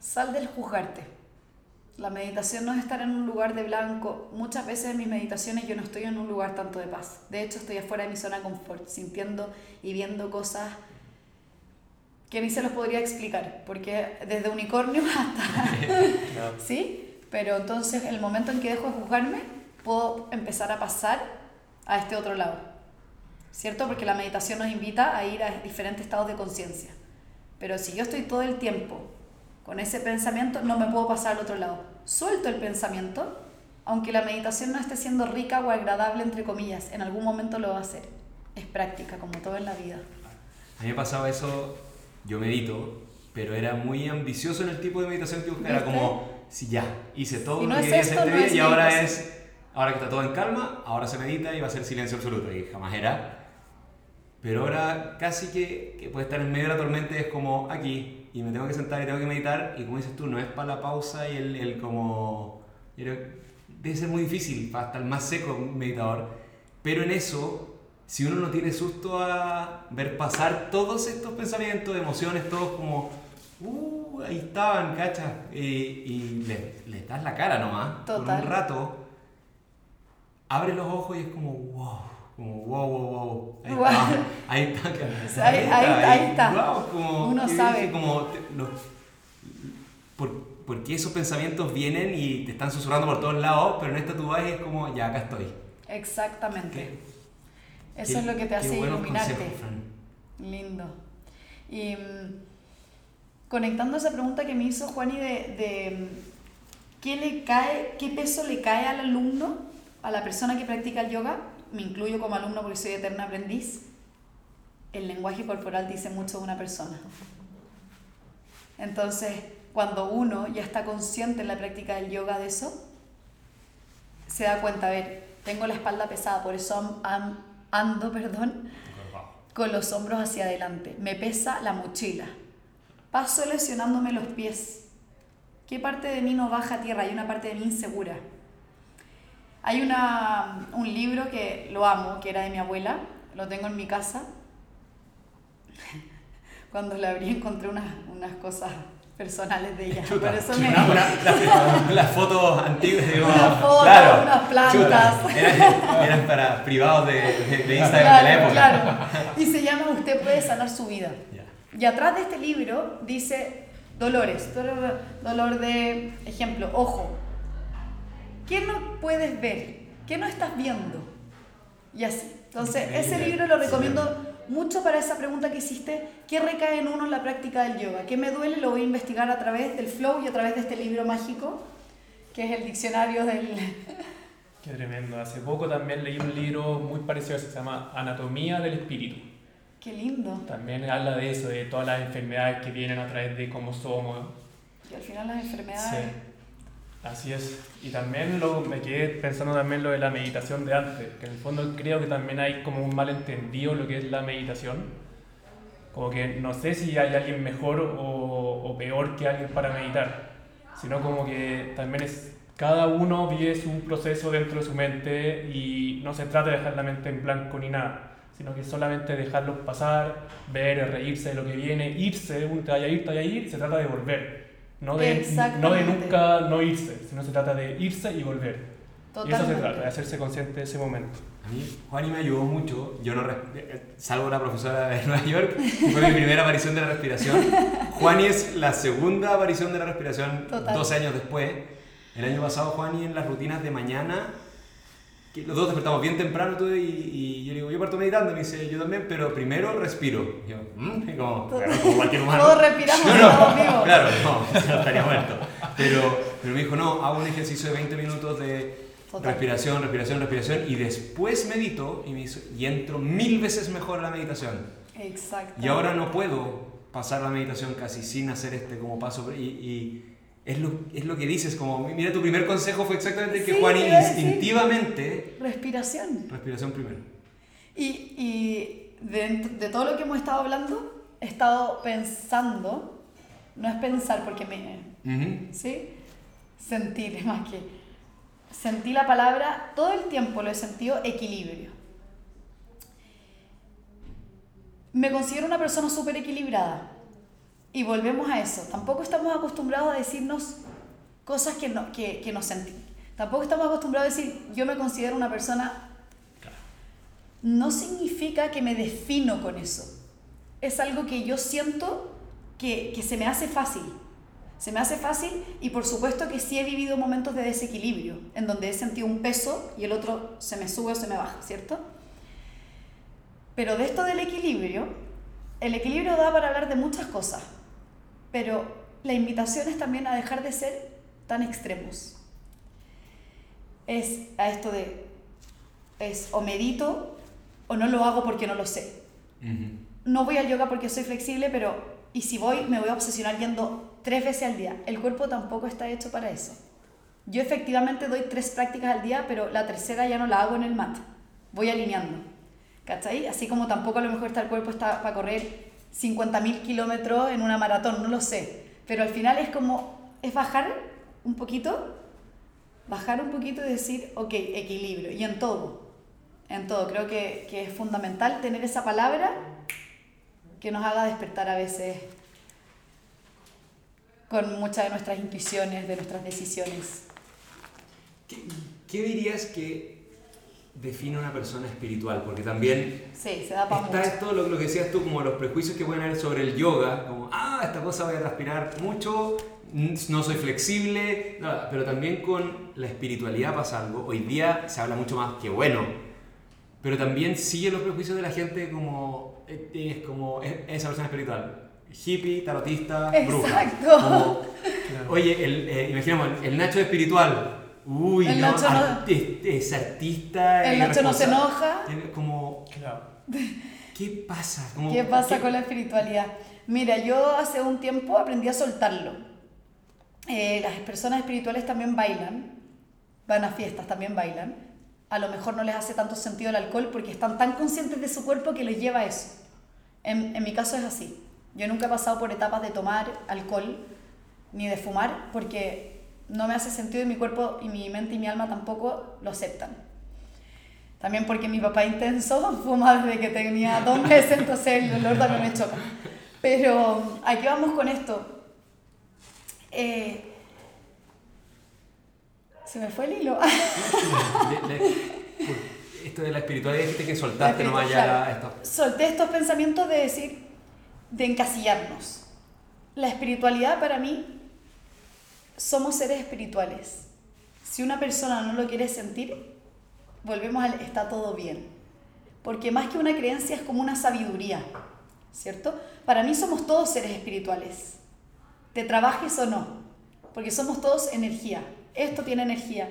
Sal del juzgarte. La meditación no es estar en un lugar de blanco. Muchas veces en mis meditaciones yo no estoy en un lugar tanto de paz. De hecho, estoy afuera de mi zona de confort, sintiendo y viendo cosas que ni se los podría explicar, porque desde unicornio hasta ¿sí? Pero entonces, el momento en que dejo de juzgarme, puedo empezar a pasar a este otro lado, ¿cierto? Porque la meditación nos invita a ir a diferentes estados de conciencia. Pero si yo estoy todo el tiempo con ese pensamiento, no me puedo pasar al otro lado. Suelto el pensamiento, aunque la meditación no esté siendo rica o agradable, entre comillas, en algún momento lo va a hacer. Es práctica, como todo en la vida. A mí me pasaba eso, yo medito, pero era muy ambicioso en el tipo de meditación que buscaba. Era como, si ya, hice todo Si no lo que quería hacer de no vida es y ahora meditación. es, ahora que está todo en calma, ahora se medita y va a ser silencio absoluto. Y jamás era. Pero ahora casi que, que puede estar en medio de la tormenta es como aquí, y me tengo que sentar y tengo que meditar, y como dices tú, no es para la pausa y el, el como... debe ser muy difícil para estar más seco un meditador, pero en eso, si uno no tiene susto a ver pasar todos estos pensamientos, emociones, todos como... Uh, ahí estaban, cacha, y, y le, le das la cara nomás, por Total. un rato, abre los ojos y es como wow, como wow, wow, wow. Ahí está, ahí está, ahí- ahí- ahí está. como, Uno sabe. como te- lo- por, porque esos pensamientos vienen y te están susurrando por todos lados, pero en esta tú vas es como, ya acá estoy. Exactamente. Qué- Eso qué- es lo que te hace iluminarte. consejos. Lindo. Y mm, conectando esa pregunta que me hizo Juani de, de mm, ¿qué, le cae, qué peso le cae al alumno, a la persona que practica el yoga, me incluyo como alumno porque soy eterna aprendiz, el lenguaje corporal dice mucho de una persona. Entonces, cuando uno ya está consciente en la práctica del yoga de eso, se da cuenta, a ver, tengo la espalda pesada, por eso am- ando, perdón, con los hombros hacia adelante. Me pesa la mochila. Paso lesionándome los pies. ¿Qué parte de mí no baja a tierra? Hay una parte de mí insegura. Hay una, un libro que lo amo, que era de mi abuela, lo tengo en mi casa. Cuando la abrí encontré unas, unas cosas personales de ella. Por eso me... Una- una- las, fotos antiguas, digo, Unas fotos, claro, unas plantas. chuta, eran, eran para privados de, de- Instagram de la Claro, época. claro. Y se llama Usted puede sanar su vida. Ya. Y atrás de este libro dice dolores, dolor, dolor de, ejemplo, ojo. ¿Qué no puedes ver? ¿Qué no estás viendo? Y así. Entonces, ese Increíble. libro lo recomiendo mucho para esa pregunta que hiciste, ¿qué recae en uno en la práctica del yoga? ¿Qué me duele? Lo voy a investigar a través del flow y a través de este libro mágico, que es el diccionario del... Qué tremendo. Hace poco también leí un libro muy parecido se llama Anatomía del Espíritu. Qué lindo. También habla de eso, de todas las enfermedades que vienen a través de cómo somos. Y al final las enfermedades... Sí. Así es. Y también lo, me quedé pensando también lo de la meditación de antes, que en el fondo creo que también hay como un malentendido lo que es la meditación. Como que no sé si hay alguien mejor o, o peor que alguien para meditar, sino como que también es cada uno vive su proceso dentro de su mente y no se trata de dejar la mente en blanco ni nada, sino que solamente dejarlos pasar, ver, reírse de lo que viene, irse, uno te vaya a ir, te vaya a ir, se trata de volver. No de, no de nunca no irse, sino se trata de irse y volver. Y eso se Totalmente. trata, de hacerse consciente de ese momento. A mí, Juani me ayudó mucho. Yo no, res- eh, salvo la profesora de Nueva York, fue mi primera aparición de la respiración. Juani es la segunda aparición de la respiración Total. 12 años después. El año pasado, Juani en las rutinas de mañana, que los dos despertamos bien temprano todo, y, y yo digo, yo parto meditando, y me dice, yo también, pero primero respiro. Y yo, "Mm", y como, claro, como cualquier humano. Todos respiramos, No, no. Claro, no, ya estaría muerto. Pero, pero me dijo, no, hago un ejercicio de 20 minutos de respiración, respiración, respiración, y después medito y, me hizo- y entro mil veces mejor a la meditación. Exacto. Y ahora no puedo pasar la meditación casi sin hacer este como paso. Y, y es, lo, es lo que dices, como, mira, tu primer consejo fue exactamente el que Sí, Juan instintivamente, Respiración. respiración primero. Y, y de, de todo lo que hemos estado hablando, he estado pensando, no es pensar porque me... Ujú. ¿Sí? Sentir, más que... Sentí la palabra, todo el tiempo lo he sentido equilibrio. Me considero una persona súper equilibrada. Y volvemos a eso. Tampoco estamos acostumbrados a decirnos cosas que, no, que, que nos sentimos. Tampoco estamos acostumbrados a decir, yo me considero una persona... No significa que me defino con eso. Es algo que yo siento que, que se me hace fácil. Se me hace fácil y por supuesto que sí he vivido momentos de desequilibrio, en donde he sentido un peso y el otro se me sube o se me baja, ¿cierto? Pero de esto del equilibrio, el equilibrio da para hablar de muchas cosas, pero la invitación es también a dejar de ser tan extremos. Es a esto de, es o medito o no lo hago porque no lo sé no voy al yoga porque soy flexible, pero y si voy me voy a obsesionar yendo tres veces al día. El cuerpo tampoco está hecho para eso. Yo efectivamente doy tres prácticas al día, pero la tercera ya no la hago en el mat. Voy alineando. ¿Cachai? Así como tampoco a lo mejor está el cuerpo está para correr 50.000 kilómetros en una maratón, no lo sé. Pero al final es como, es bajar un poquito, bajar un poquito y decir, ok, equilibrio. Y en todo, en todo. Creo que, que es fundamental tener esa palabra que nos haga despertar a veces con muchas de nuestras intuiciones, de nuestras decisiones. ¿Qué, qué dirías que define una persona espiritual? Porque también Sí, se da para está mucho. esto, lo, lo que decías tú, como los prejuicios que pueden haber sobre el yoga, como, ah, esta cosa voy a transpirar mucho, no soy flexible, pero también con la espiritualidad pasa algo. Hoy día se habla mucho más que bueno, pero también sigue los prejuicios de la gente como, eh, es como es- esa persona espiritual. Hippie, tarotista, bruja. Exacto. Como, Oye, el, eh, imaginemos, el Nacho espiritual. Uy, El no, Nacho no- art- es, es artista. El Nacho no se enoja. Tiene como, Claro. ¿qué pasa? Como, ¿Qué pasa ¿qué- con la espiritualidad? Mira, yo hace un tiempo aprendí a soltarlo. Eh, las personas espirituales también bailan, van a fiestas, también bailan. A lo mejor no les hace tanto sentido el alcohol porque están tan conscientes de su cuerpo que les lleva a eso. En, en mi caso es así. Yo nunca he pasado por etapas de tomar alcohol ni de fumar porque no me hace sentido y mi cuerpo y mi mente y mi alma tampoco lo aceptan. También porque mi papá intenso fuma desde que tenía dos meses, entonces el dolor también me choca. Pero aquí vamos con esto. Eh, se me fue el hilo. esto de la espiritualidad dijiste que soltaste nomás ya esto. Solté estos pensamientos de decir, de encasillarnos. La espiritualidad para mí, somos seres espirituales. Si una persona no lo quiere sentir, volvemos al está todo bien. porque más que una creencia es como una sabiduría, ¿cierto? Para mí somos todos seres espirituales, te trabajes o no, porque somos todos energía. Esto tiene energía.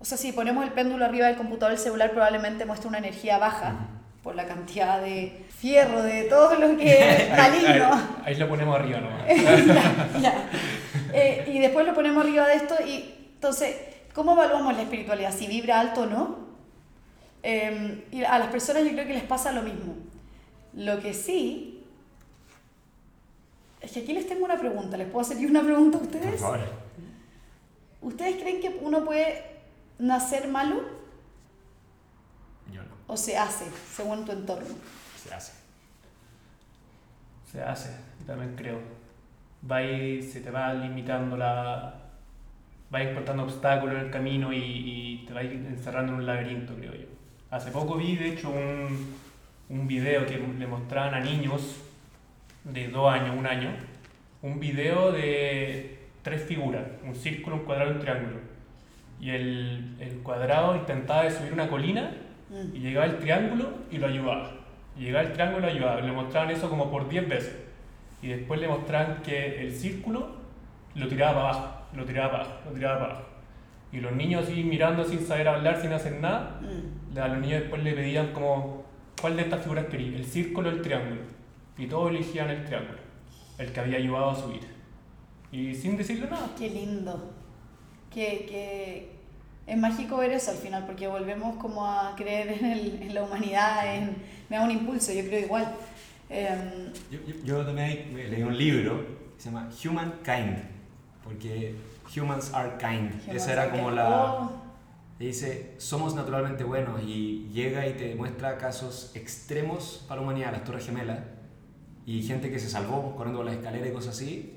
O sea, si ponemos el péndulo arriba del computador, el celular probablemente muestra una energía baja por la cantidad de fierro, de todo lo que es maligno. Ahí, lo ponemos arriba nomás. Eh, y después lo ponemos arriba de esto y entonces, ¿cómo evaluamos la espiritualidad? Si vibra alto o no. Em, y a las personas yo creo que les pasa lo mismo. Lo que sí, es que aquí les tengo una pregunta. ¿Les puedo hacer yo una pregunta a ustedes? Por favor. ¿Ustedes creen que uno puede nacer malo? Yo no. ¿O se hace, según tu entorno? Se hace. Se hace, también creo. Va y se te va limitando la... Va encontrando obstáculos en el camino y, y te va encerrando en un laberinto, creo yo. Hace poco vi, de hecho, un, un video que le mostraban a niños de dos años, un año, un video de tres figuras, un círculo, un cuadrado y un triángulo. Y el, el cuadrado intentaba subir una colina y mm. llegaba el triángulo y lo ayudaba. Y llegaba el triángulo y lo ayudaba. Le mostraban eso como por 10 veces. Y después le mostraban que el círculo lo tiraba para abajo, lo tiraba para abajo, lo tiraba para abajo. Y los niños así mirando sin saber hablar, sin hacer nada, mm. a los niños después le pedían como, ¿cuál de estas figuras quería? ¿El círculo o el triángulo? Y todos elegían el triángulo, el que había ayudado a subir. Y sin decirle nada. Qué lindo. Que, que es mágico ver eso al final, porque volvemos como a creer en, el, en la humanidad, en, me da un impulso, yo creo igual. Em, yo, yo, también leí un libro que se llama Humankind, porque humans are kind. Esa era como la... Oh. Dice, somos naturalmente buenos y llega y te muestra casos extremos para la humanidad, las Torres Gemelas, y gente que se salvó corriendo por la escalera y cosas así.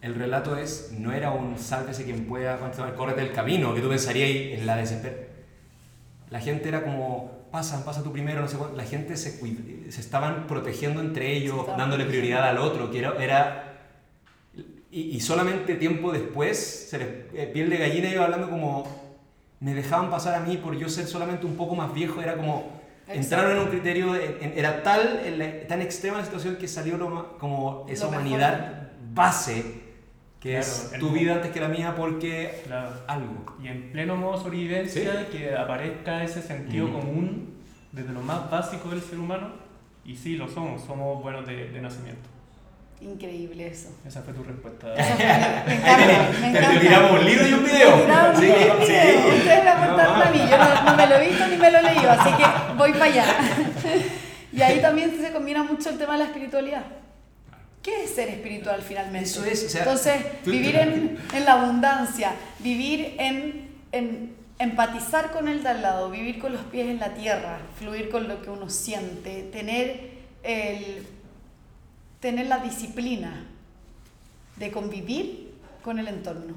El relato es, no era un sálvese quien pueda, correr del camino, que tú pensarías en la desesperación. La gente era como, pasa, pasa tú primero, no sé cuánto. La gente se, se estaban protegiendo entre ellos, dándole prioridad al otro, que era... era y, solamente tiempo después, se les, eh, piel de gallina iba hablando como, me dejaban pasar a mí por yo ser solamente un poco más viejo, era como, entraron en un criterio, era tal, tan extrema la situación que salió como esa humanidad base que es tu vida antes que la mía porque algo. Y en pleno modo sobrevivencia, que aparezca ese sentido mm. común desde lo más básico del ser humano, y sí, lo somos, somos buenos de, de nacimiento. Increíble eso. Esa fue tu respuesta. me encanta, Te tiramos un libro y un video. Sí, sí. Ustedes me apuntaron a mí, yo no, me lo he visto ni me lo he leído, así que voy para allá. y ahí también se combina mucho el tema de la espiritualidad. ¿Qué es ser espiritual finalmente? Eso es, Entonces, vivir en, en, la abundancia, vivir en, en, empatizar con el de al lado, vivir con los pies en la tierra, fluir con lo que uno siente, tener, el, tener la disciplina de convivir con el entorno.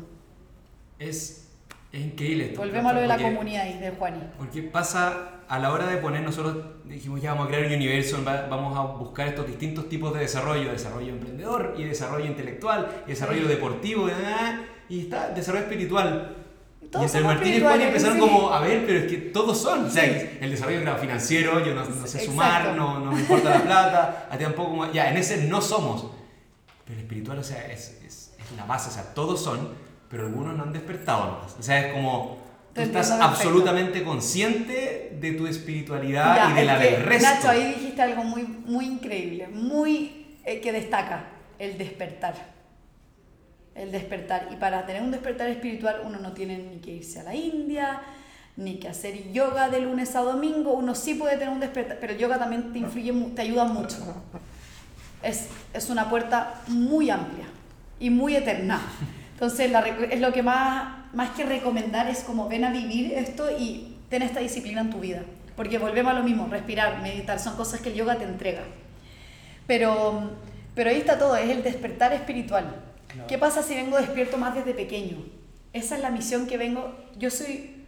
Es, es increíble. Volvemos a lo de la comunidad y de Juani. Porque pasa a la hora de poner, nosotros dijimos ya vamos a crear un universo, vamos a buscar estos distintos tipos de desarrollo, desarrollo emprendedor y desarrollo intelectual, y desarrollo deportivo, y está desarrollo espiritual. y entre Martín y Juan empezaron como, a ver, pero es que todos son. O sea, el desarrollo financiero, yo no, sé sumar, no, no, me importa la plata, a ti tampoco, ya, en ese no somos. Pero el espiritual, o sea, es, es, es la base, o sea, todos son, pero algunos no han despertado más. O sea, es como Estás absolutamente consciente de tu espiritualidad y de la del resto. Nacho, ahí dijiste algo muy, muy increíble, muy eh, que destaca, el despertar. El despertar. Y para tener un despertar espiritual uno no tiene ni que irse a la India, ni que hacer yoga de lunes a domingo. Uno sí puede tener un despertar, pero el yoga también te influye, te ayuda mucho. Es, es una puerta muy amplia y muy eterna. Entonces es lo que más más que recomendar, es como ven a vivir esto y ten esta disciplina en tu vida. Porque volvemos a lo mismo, respirar, meditar, son cosas que el yoga te entrega. Pero, pero ahí está todo, es el despertar espiritual. ¿Qué pasa si vengo despierto más desde pequeño? Esa es la misión que vengo. Yo soy,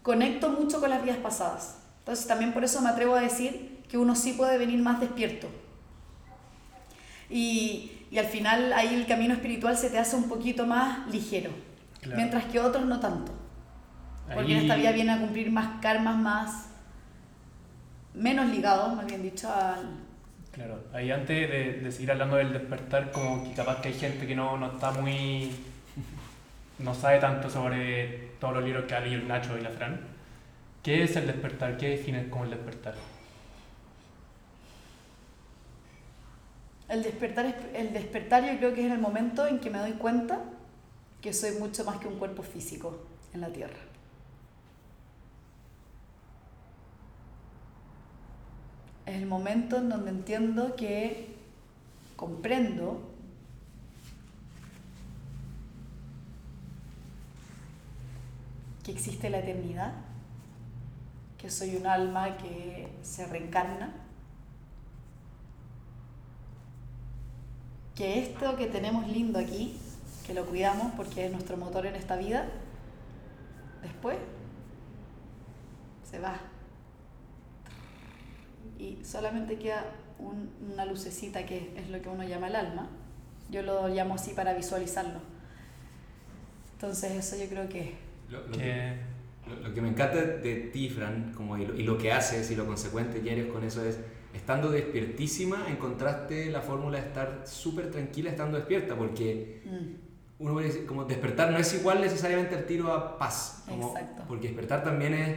conecto mucho con las vidas pasadas. Entonces también por eso me atrevo a decir que uno sí puede venir más despierto. Y, y al final ahí el camino espiritual se te hace un poquito más ligero mientras que otros no tanto. Porque en esta vida viene a cumplir más karmas, más... menos ligados, más bien dicho, al... Claro, ahí antes de, de seguir hablando del despertar, como que capaz que hay gente que no, no está muy... no sabe tanto sobre todos los libros que ha leído el Nacho y la Fran. ¿Qué es el despertar? ¿Qué defines como el despertar? El despertar, es- el despertar yo creo que es en el momento en que me doy cuenta que soy mucho más que un cuerpo físico en la Tierra. Es el momento en donde entiendo que comprendo que existe la eternidad, que soy un alma que se reencarna, que esto que tenemos lindo aquí, que lo cuidamos porque es nuestro motor en esta vida, después se va. Y solamente queda un- una lucecita que es lo que uno llama el alma. Yo lo llamo así para visualizarlo. Entonces eso yo creo que Lo, lo que, Que, lo- lo que me encanta de ti, Fran, como y, lo, y lo que haces y lo consecuente que eres con eso es, estando despiertísima, encontraste la fórmula de estar súper tranquila estando despierta, porque mm, uno puede decir, como despertar no es igual necesariamente el tiro a paz, como- Exacto. porque despertar también es,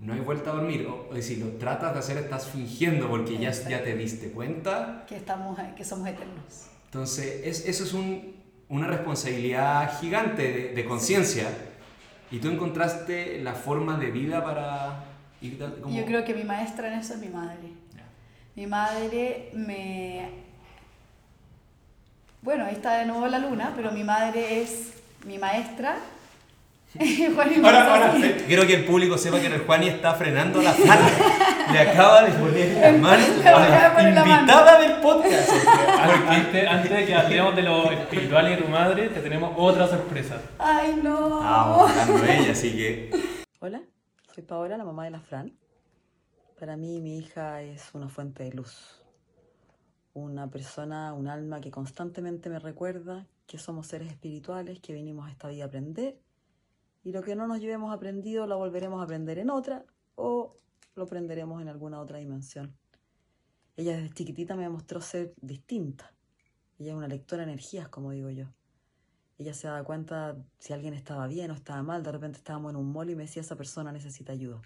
no hay vuelta a dormir, o, o decir, lo tratas de hacer, estás fingiendo, porque ya, ya te diste cuenta, que, estamos, que somos eternos. entonces es, eso es un- una responsabilidad gigante de, de conciencia, y tú encontraste la forma de vida para ir como... Yo creo que mi maestra en eso es mi madre. Ya. Mi madre me... Bueno, ahí está de nuevo la luna, pero mi madre es mi maestra. Juan y Ahora, ahora, quiero que el público sepa que el Juani está frenando la sala. Le acaba de poner la mano a la invitada del podcast. antes, antes de que hablemos de lo espiritual y de tu madre, te tenemos otra sorpresa. Ay, no. De ella, así que. Hola, soy Paola, la mamá de la Fran. Para mí mi hija es una fuente de luz, una persona, un alma que constantemente me recuerda que somos seres espirituales, que venimos a esta vida a aprender y lo que no nos llevemos aprendido lo volveremos a aprender en otra o lo aprenderemos en alguna otra dimensión. Ella desde chiquitita me demostró ser distinta. Ella es una lectora de energías, como digo yo. Ella se daba cuenta si alguien estaba bien o estaba mal. De repente estábamos en un mall y me decía, esa persona necesita ayuda.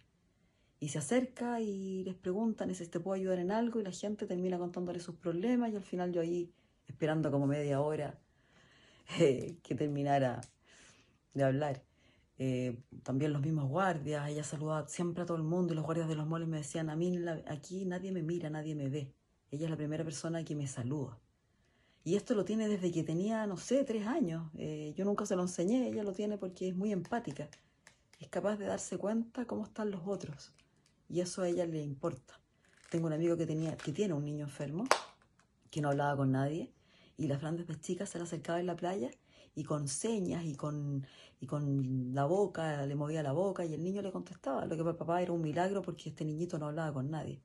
Y se acerca y les pregunta, ¿neces- ¿te puedo ayudar en algo? Y la gente termina contándole sus problemas y al final yo ahí esperando como media hora eh, que terminara de hablar. Eh, también los mismos guardias, ella saludaba siempre a todo el mundo y los guardias de los malls me decían, a mí aquí nadie me mira, nadie me ve. Ella es la primera persona que me saluda. Y esto lo tiene desde que tenía, no sé, tres años. Eh, yo nunca se lo enseñé, ella lo tiene porque es muy empática. Es capaz de darse cuenta cómo están los otros. Y eso a ella le importa. Tengo un amigo que, tenía, que tiene un niño enfermo, que no hablaba con nadie, y la Fran desde se le acercaba en la playa y con señas y con, y con la boca, le movía la boca y el niño le contestaba. Lo que para papá era un milagro porque este niñito no hablaba con nadie.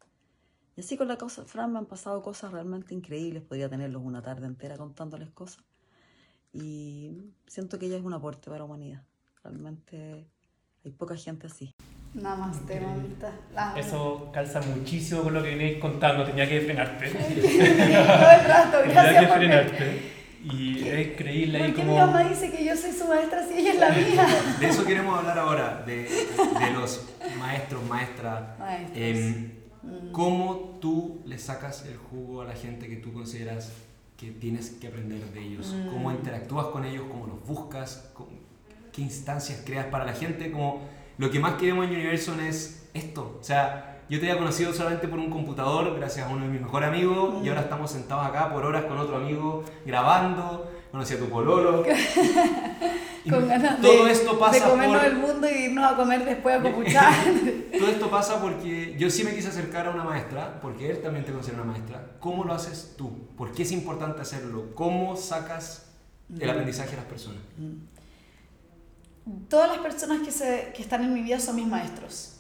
Y así con la cosa, Fran me han pasado cosas realmente increíbles. Podría tenerlos una tarde entera contándoles cosas. Y siento que ella es un aporte para la humanidad. Realmente hay poca gente así. Namaste, mamita. La. Eso calza muchísimo con lo que veníais contando, tenía que frenarte. Todo el rato, tenía gracias que por frenarte. Y es increíble ahí ¿Por qué como... mi mamá dice que yo soy su maestra si ella es la mía? De eso queremos hablar ahora, de, de los maestros, maestras. Maestros. Mm. ¿Cómo tú le sacas el jugo a la gente que tú consideras que tienes que aprender de ellos? Mm. ¿Cómo interactúas con ellos? ¿Cómo los buscas? ¿Cómo- ¿Qué instancias creas para la gente? Como lo que más queremos en Universum es esto. O sea, yo te había conocido solamente por un computador, gracias a uno de mis mejores amigos, y ahora estamos sentados acá por horas con otro amigo grabando. Conocí a tu pololo. Con ganas todo de, esto pasa de comernos por... el mundo y irnos a comer después a copuchar. Todo esto pasa porque yo sí me quise acercar a una maestra, porque él también te considera una maestra. ¿Cómo lo haces tú? ¿Por qué es importante hacerlo? ¿Cómo sacas el aprendizaje a las personas? Todas las personas que, se, que están en mi vida son mis maestros.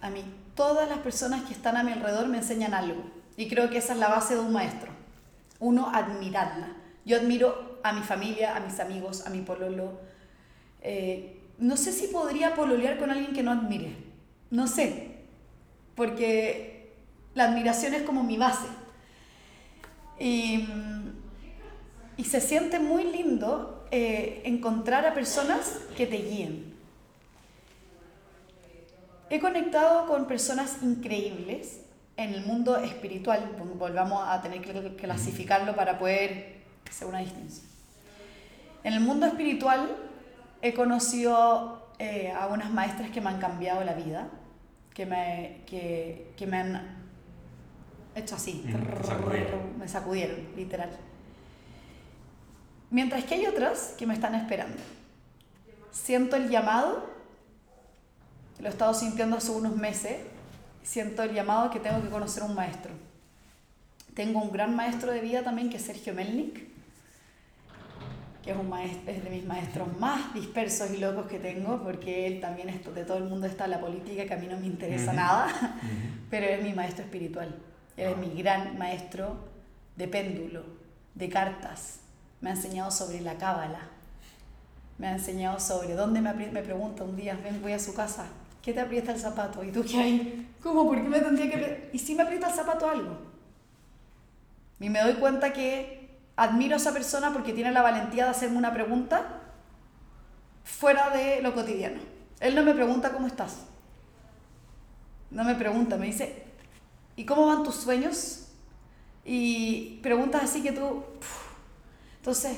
A mí, todas las personas que están a mi alrededor me enseñan algo. Y creo que esa es la base de un maestro. Uno, admirarla. Yo admiro a mi familia, a mis amigos, a mi pololo. Eh, no sé si podría pololear con alguien que no admire. No sé. Porque la admiración es como mi base. Y, y se siente muy lindo eh, encontrar a personas que te guíen. He conectado con personas increíbles en el mundo espiritual, volvamos a tener que clasificarlo para poder hacer una distinción. En el mundo espiritual he conocido eh, a unas maestras que me han cambiado la vida, que me, que, que me han hecho así, me sacudieron, literal. Mientras que hay otras que me están esperando. Siento el llamado, lo he estado sintiendo hace unos meses, siento el llamado que tengo que conocer a un maestro. Tengo un gran maestro de vida también que es Sergio Melnik, que es, un maestro, es de mis maestros más dispersos y locos que tengo, porque él también es, de todo el mundo está la política, que a mí no me interesa nada, pero es mi maestro espiritual. Él es mi gran maestro de péndulo, de cartas. Me ha enseñado sobre la cábala. Me ha enseñado sobre dónde me, me pregunta un día, ven, voy a su casa, ¿qué te aprieta el zapato? ¿Y tú qué hay? ¿Cómo? ¿Por qué me tendría que... ¿Y si me aprieta el zapato algo? Y me doy cuenta que admiro a esa persona porque tiene la valentía de hacerme una pregunta fuera de lo cotidiano. Él no me pregunta cómo estás. No me pregunta, me dice, ¿Y cómo van tus sueños? Y preguntas así que tú... Entonces,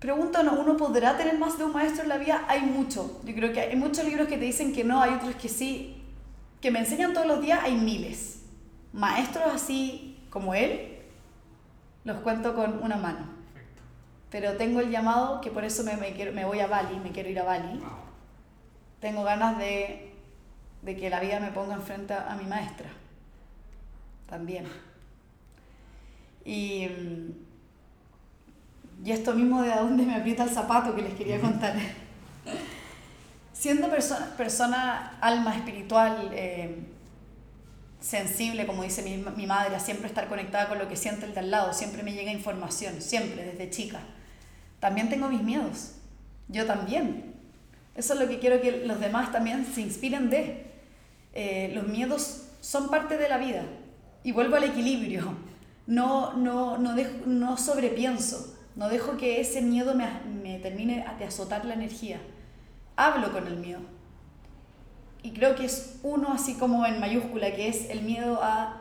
pregúntanos, ¿uno podrá tener más de un maestro en la vida? Hay mucho. Yo creo que hay muchos libros que te dicen que no, hay otros que sí. Que me enseñan todos los días, hay miles. Maestros así como él, los cuento con una mano. Pero tengo el llamado que por eso me, me, quiero, me voy a Bali, me quiero ir a Bali. Tengo ganas de, de que la vida me ponga enfrente a mi maestra también. Y, y esto mismo de a dónde me aprieta el zapato que les quería contar. Siendo persona, persona alma espiritual, eh, sensible, como dice mi, mi, madre, a siempre estar conectada con lo que siente el de al lado, siempre me llega información, siempre, desde chica. También tengo mis miedos, yo también. Eso es lo que quiero que los demás también se inspiren de. Eh, los miedos son parte de la vida, y vuelvo al equilibrio. No, no, no, dejo, no sobrepienso, no dejo que ese miedo me, me termine de azotar la energía. Hablo con el miedo. Y creo que es uno así como en mayúscula, que es el miedo a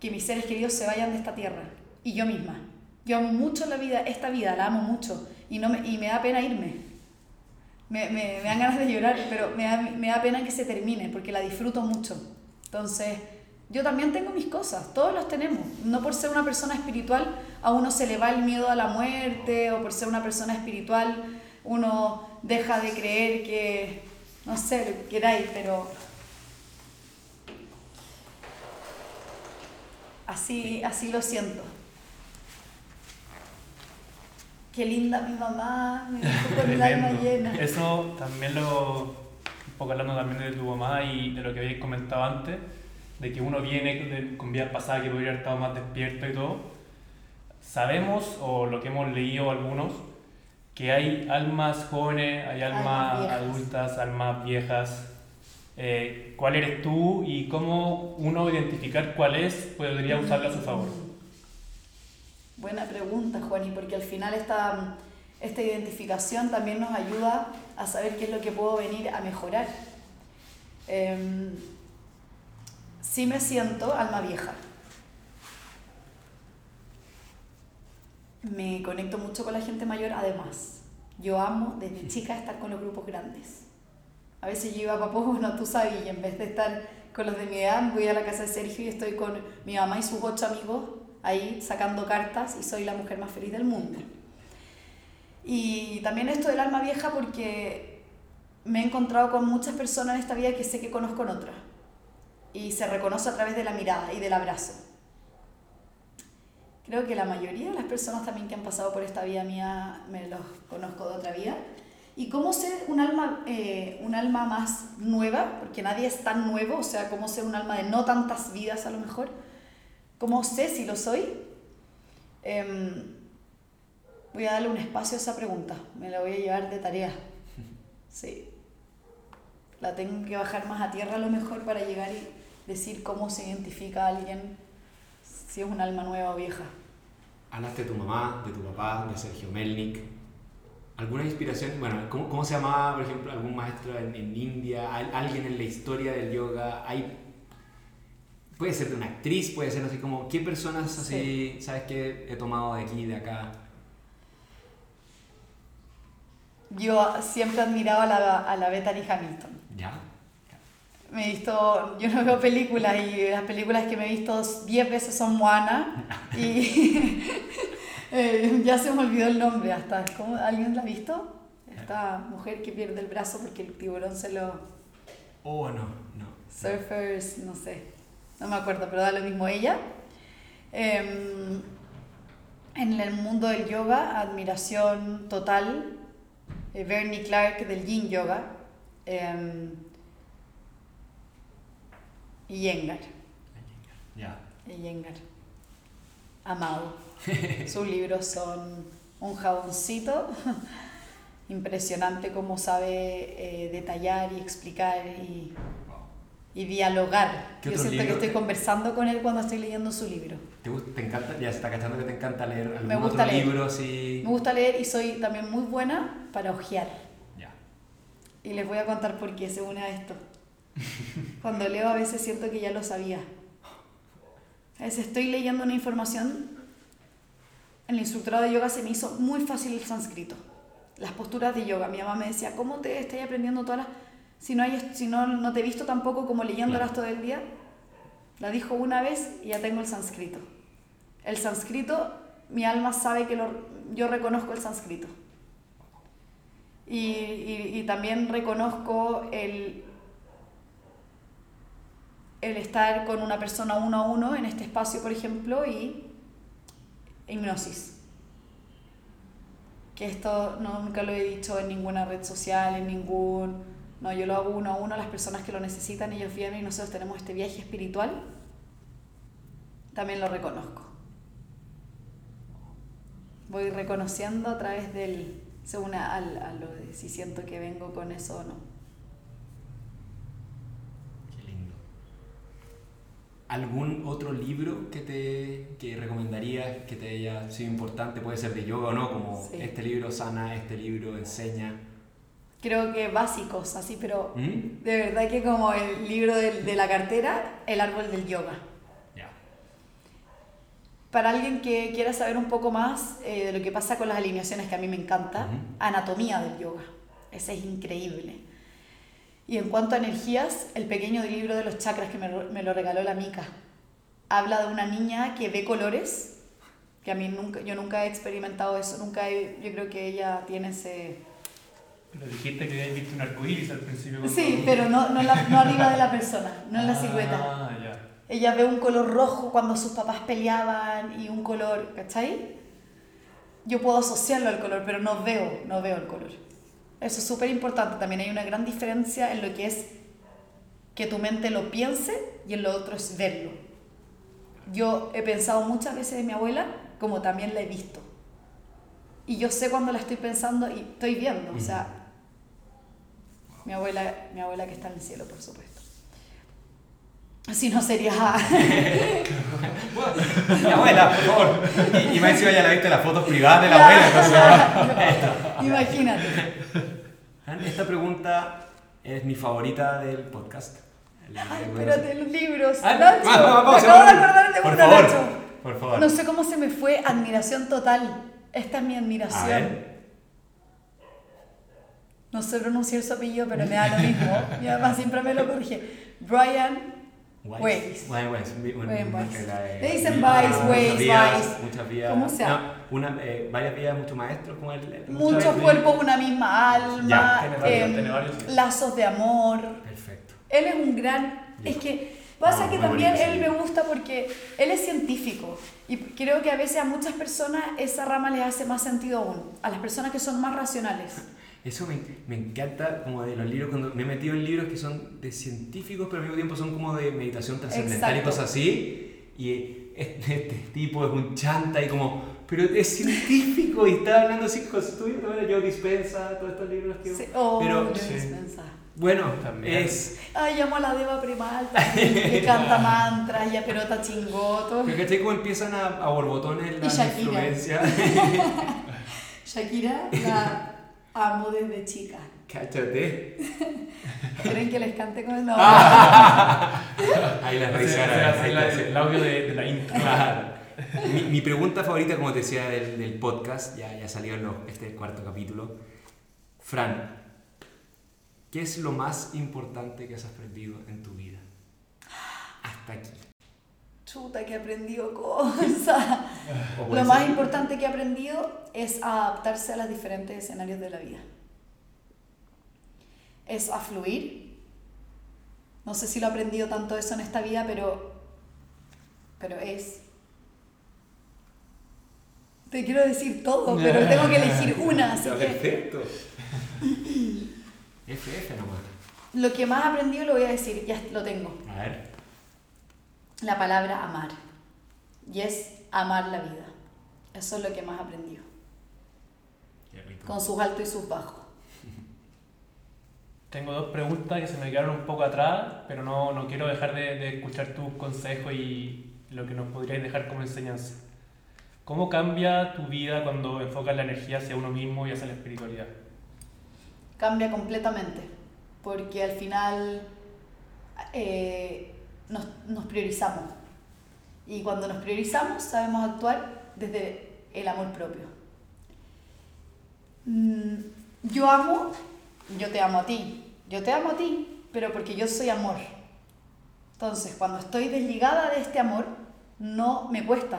que mis seres queridos se vayan de esta tierra. Y yo misma. Yo amo mucho la vida, esta vida, la amo mucho. Y, no me, y me da pena irme. Me, me, me dan ganas de llorar, pero me da, me da pena que se termine, porque la disfruto mucho. Entonces, yo también tengo mis cosas, todos los tenemos. No por ser una persona espiritual a uno se le va el miedo a la muerte o por ser una persona espiritual uno deja de creer que, no sé, lo que queráis, pero así, así lo siento. Qué linda mi mamá, me con el alma llena. Eso también lo, un poco hablando también de tu mamá y de lo que habéis comentado antes de que uno viene con vidas pasadas que podría haber estado más despierto y todo, sabemos, o lo que hemos leído algunos, que hay almas jóvenes, hay almas, adultas, almas viejas. Eh, ¿Cuál eres tú y cómo uno identificar cuál es podría usarla a su favor? Buena pregunta, Juani, porque al final esta, esta identificación también nos ayuda a saber qué es lo que puedo venir a mejorar. Eh, sí me siento alma vieja. Me conecto mucho con la gente mayor, además. Yo amo desde chica estar con los grupos grandes. A veces yo iba a papá, bueno, tú sabes, y en vez de estar con los de mi edad, voy a la casa de Sergio y estoy con mi mamá y sus ocho amigos ahí sacando cartas y soy la mujer más feliz del mundo. Y también esto del alma vieja porque me he encontrado con muchas personas en esta vida que sé que conozco en otras y se reconoce a través de la mirada y del abrazo. Creo que la mayoría de las personas también que han pasado por esta vida mía me los conozco de otra vida. ¿Y cómo ser un alma, eh, un alma más nueva? Porque nadie es tan nuevo, o sea, ¿cómo ser un alma de no tantas vidas a lo mejor? ¿Cómo sé si lo soy? Em, voy a darle un espacio a esa pregunta, me la voy a llevar de tarea. Sí. La tengo que bajar más a tierra a lo mejor para llegar y decir cómo se identifica a alguien, si es un alma nueva o vieja. Hablaste de tu mamá, de tu papá, de Sergio Melnik. ¿Alguna inspiración? Bueno, ¿cómo, cómo se llamaba, por ejemplo, algún maestro en, en India? ¿Al- ¿Alguien en la historia del yoga? ¿Hay, puede ser de una actriz, puede ser así como, ¿qué personas así, sabes que he tomado de aquí, de acá? Yo siempre admiraba a la, a la Bethany Hamilton. ¿Ya? Me he visto, yo no veo películas y las películas que me he visto 10 veces son Moana y eh, ya se me olvidó el nombre hasta. ¿cómo? ¿Alguien la ha visto? Esta mujer que pierde el brazo porque el tiburón se lo... Oh, no, no. Surfers, no sé, no me acuerdo, pero da lo mismo ella. Em, en el mundo del yoga, admiración total. eh, Bernie Clark del Yin Yoga. em, y Yengar. Ya. y Yengar. Amado. Sus libros son un jaboncito. Impresionante cómo sabe eh, detallar y explicar y, Wow. y dialogar. ¿Qué Yo siento que libro? estoy conversando con él cuando estoy leyendo su libro. ¿Te, gusta, ¿Te encanta? Ya se está cachando que te encanta leer algún Me gusta otro leer. libro así. Me gusta leer y soy también muy buena para hojear. Ya. Y les voy a contar por qué se une a esto. Cuando leo a veces siento que ya lo sabía. A veces estoy leyendo una información. El instructorado de yoga se me hizo muy fácil el sánscrito. Las posturas de yoga. Mi mamá me decía, ¿cómo te estás aprendiendo todas las... Si no, hay, si no, no te he visto tampoco como leyéndolas todo el día. La dijo una vez y ya tengo el sánscrito. El sánscrito, mi alma sabe que lo, yo reconozco el sánscrito. Y, y- y también reconozco el, el estar con una persona uno a uno en este espacio, por ejemplo, y hipnosis. Que esto no, nunca lo he dicho en ninguna red social, en ningún... No, yo lo hago uno a uno a las personas que lo necesitan, ellos vienen y nosotros tenemos este viaje espiritual. También lo reconozco. Voy reconociendo a través del... según a, al- a lo de si siento que vengo con eso o no. Qué lindo. ¿Algún otro libro que te que recomendarías que te haya sido importante? Puede ser de yoga o no, como Sí. este libro sana, este libro enseña. Creo que básicos, así, pero ¿Mm? de verdad que como el libro del- de la cartera, el árbol del yoga. Ya. Para alguien que quiera saber un poco más eh, de lo que pasa con las alineaciones, que a mí me encanta, anatomía del yoga. Ese es increíble. Y en cuanto a energías, el pequeño libro de los chakras que me, me lo regaló la Mica. Habla de una niña que ve colores, que a mí nunca, yo nunca he experimentado eso, nunca he- yo creo que ella tiene ese... Pero dijiste que habías visto un arcoíris al principio. Sí, pero no, no, la- no arriba de la persona, no en la silueta. Ah, ya. Ella ve un color rojo cuando sus papás peleaban y un color, ¿cachai? Yo puedo asociarlo al color, pero no veo, no veo el color. Eso es súper importante. También hay una gran diferencia en lo que es que tu mente lo piense y en lo otro es verlo. Yo he pensado muchas veces en mi abuela como también la he visto. Y yo sé cuando la estoy pensando y estoy viendo. O sea, mi abuela, mi abuela que está en el cielo, por supuesto. Si no sería... Mi abuela, por favor. Y, y encima ya la viste las fotos privadas de la abuela. entonces- Imagínate. Esta pregunta es mi favorita del podcast. Ay, espérate, los libros. Ah, Nacho, vamos, vamos, me vamos, acabo de acordar de Por uno, favor, Nacho. por favor. No sé cómo se me fue. Admiración total. Esta es mi A admiración. ver. No sé pronunciar su apellido, pero me da lo mismo. Mi mamá siempre me lo corrige. Brian Weiss. Weiss, Weiss, Weiss, una Weiss. ah, Weiss, muchas Weiss, vidas, Weiss. No, una, eh, varias vidas, muchos maestros como el. Muchos cuerpos, una misma alma. Ya, tiene varios, em, lazos de amor. Perfecto. Él es un gran... Es que pasa Ah, que también él me gusta porque él es científico y creo que a veces a muchas personas esa rama les hace más sentido aún, a las personas que son más racionales. Eso me, me encanta como de los libros, cuando me he metido en libros que son de científicos, pero al mismo tiempo son como de meditación trascendental y cosas así. Y este, este tipo es un chanta y como, pero es científico y está hablando así cosas tuyas, ¿no? Joe Dispensa, todos estos libros que... Sí, oh, pero, sí. Dispenza. Bueno, También. es... Ay, llamo a la Deva Primal que canta mantras y a pelota chingoto. Pero ¿cachai cómo empiezan a, a borbotones Y las Shakira. la amo desde chica. Cáchate. ¿Creen que les cante con el no? Ahí la risa. la- el audio de, de la intro. Mi, mi pregunta favorita, como te decía, del, del podcast, ya, ya salió en lo- este cuarto capítulo. Fran, ¿qué es lo más importante que has aprendido en tu vida? Hasta aquí. Chuta, que he aprendido cosas. Lo más importante que he aprendido es a adaptarse a los diferentes escenarios de la vida. Es a fluir. No sé si lo he aprendido tanto eso en esta vida, pero, pero es. Te quiero decir todo, pero tengo que elegir una, así que perfecto. FF nomás. lo que más he aprendido lo voy a decir, ya lo tengo. A ver. La palabra amar. Y es amar la vida. Eso es lo que más he aprendido. Qué rico. Con sus altos y sus bajos. Tengo dos preguntas que se me quedaron un poco atrás, pero no, no quiero dejar de, de escuchar tus consejos y lo que nos podrías dejar como enseñanza. ¿Cómo cambia tu vida cuando enfocas la energía hacia uno mismo y hacia la espiritualidad? cambia completamente, porque al final eh, nos, priorizamos. Y cuando nos priorizamos sabemos actuar desde el amor propio. Mm, Yo amo, yo te amo a ti, yo te amo a ti, pero porque yo soy amor. Entonces, cuando estoy desligada de este amor, no me cuesta.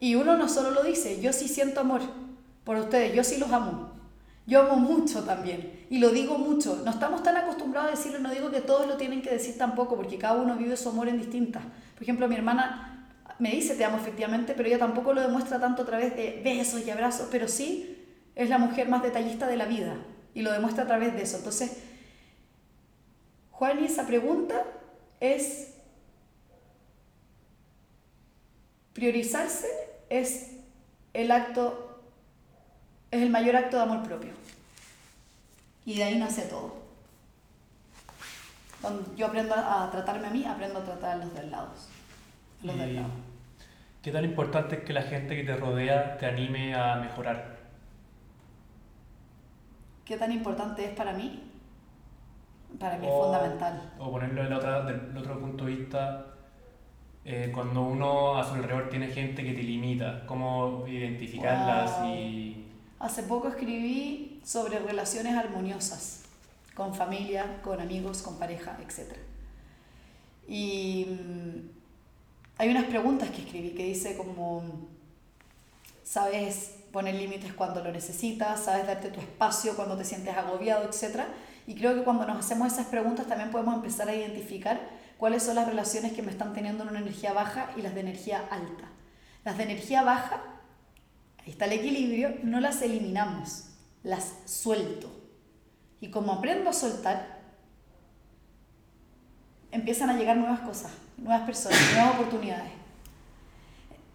Y uno no solo lo dice, yo sí siento amor por ustedes, yo sí los amo. Yo amo mucho también y lo digo mucho. No estamos tan acostumbrados a decirlo, no digo que todos lo tienen que decir tampoco, porque cada uno vive su amor en distintas. Por ejemplo, mi hermana me dice te amo efectivamente, pero ella tampoco lo demuestra tanto a través de besos y abrazos, pero sí es la mujer más detallista de la vida y lo demuestra a través de eso. Entonces, Juan, y esa pregunta es priorizarse es el acto, es el mayor acto de amor propio. Y de ahí nace todo. Cuando yo aprendo a tratarme a mí, aprendo a tratar a los del lado. Los del lado. ¿Qué tan importante es que la gente que te rodea te anime a mejorar? ¿Qué tan importante es para mí? Para mí es fundamental. O ponerlo del otro, del otro punto de vista, eh, cuando uno a su alrededor tiene gente que te limita, cómo identificarlas Wow. y... Hace poco escribí sobre relaciones armoniosas, con familia, con amigos, con pareja, etc. Y mm, hay unas preguntas que escribí que dice como, sabes poner límites cuando lo necesitas, sabes darte tu espacio cuando te sientes agobiado, etc. Y creo que cuando nos hacemos esas preguntas también podemos empezar a identificar cuáles son las relaciones que me están teniendo en una energía baja y las de energía alta. Las de energía baja ahí está el equilibrio, no las eliminamos, las suelto. Y como aprendo a soltar, empiezan a llegar nuevas cosas, nuevas personas, nuevas oportunidades.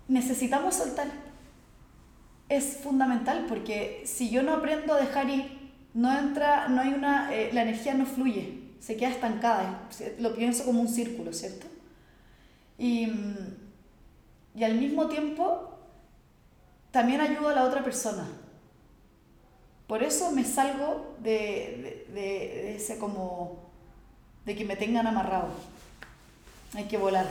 Necesitamos soltar. Es fundamental porque si yo no aprendo a dejar ir, no entra, no hay una, eh, la energía no fluye, se queda estancada. Lo pienso como un círculo, ¿cierto? Y, y al mismo tiempo también ayudo a la otra persona. Por eso me salgo de, de- de- de ese como de que me tengan amarrado. Hay que volar.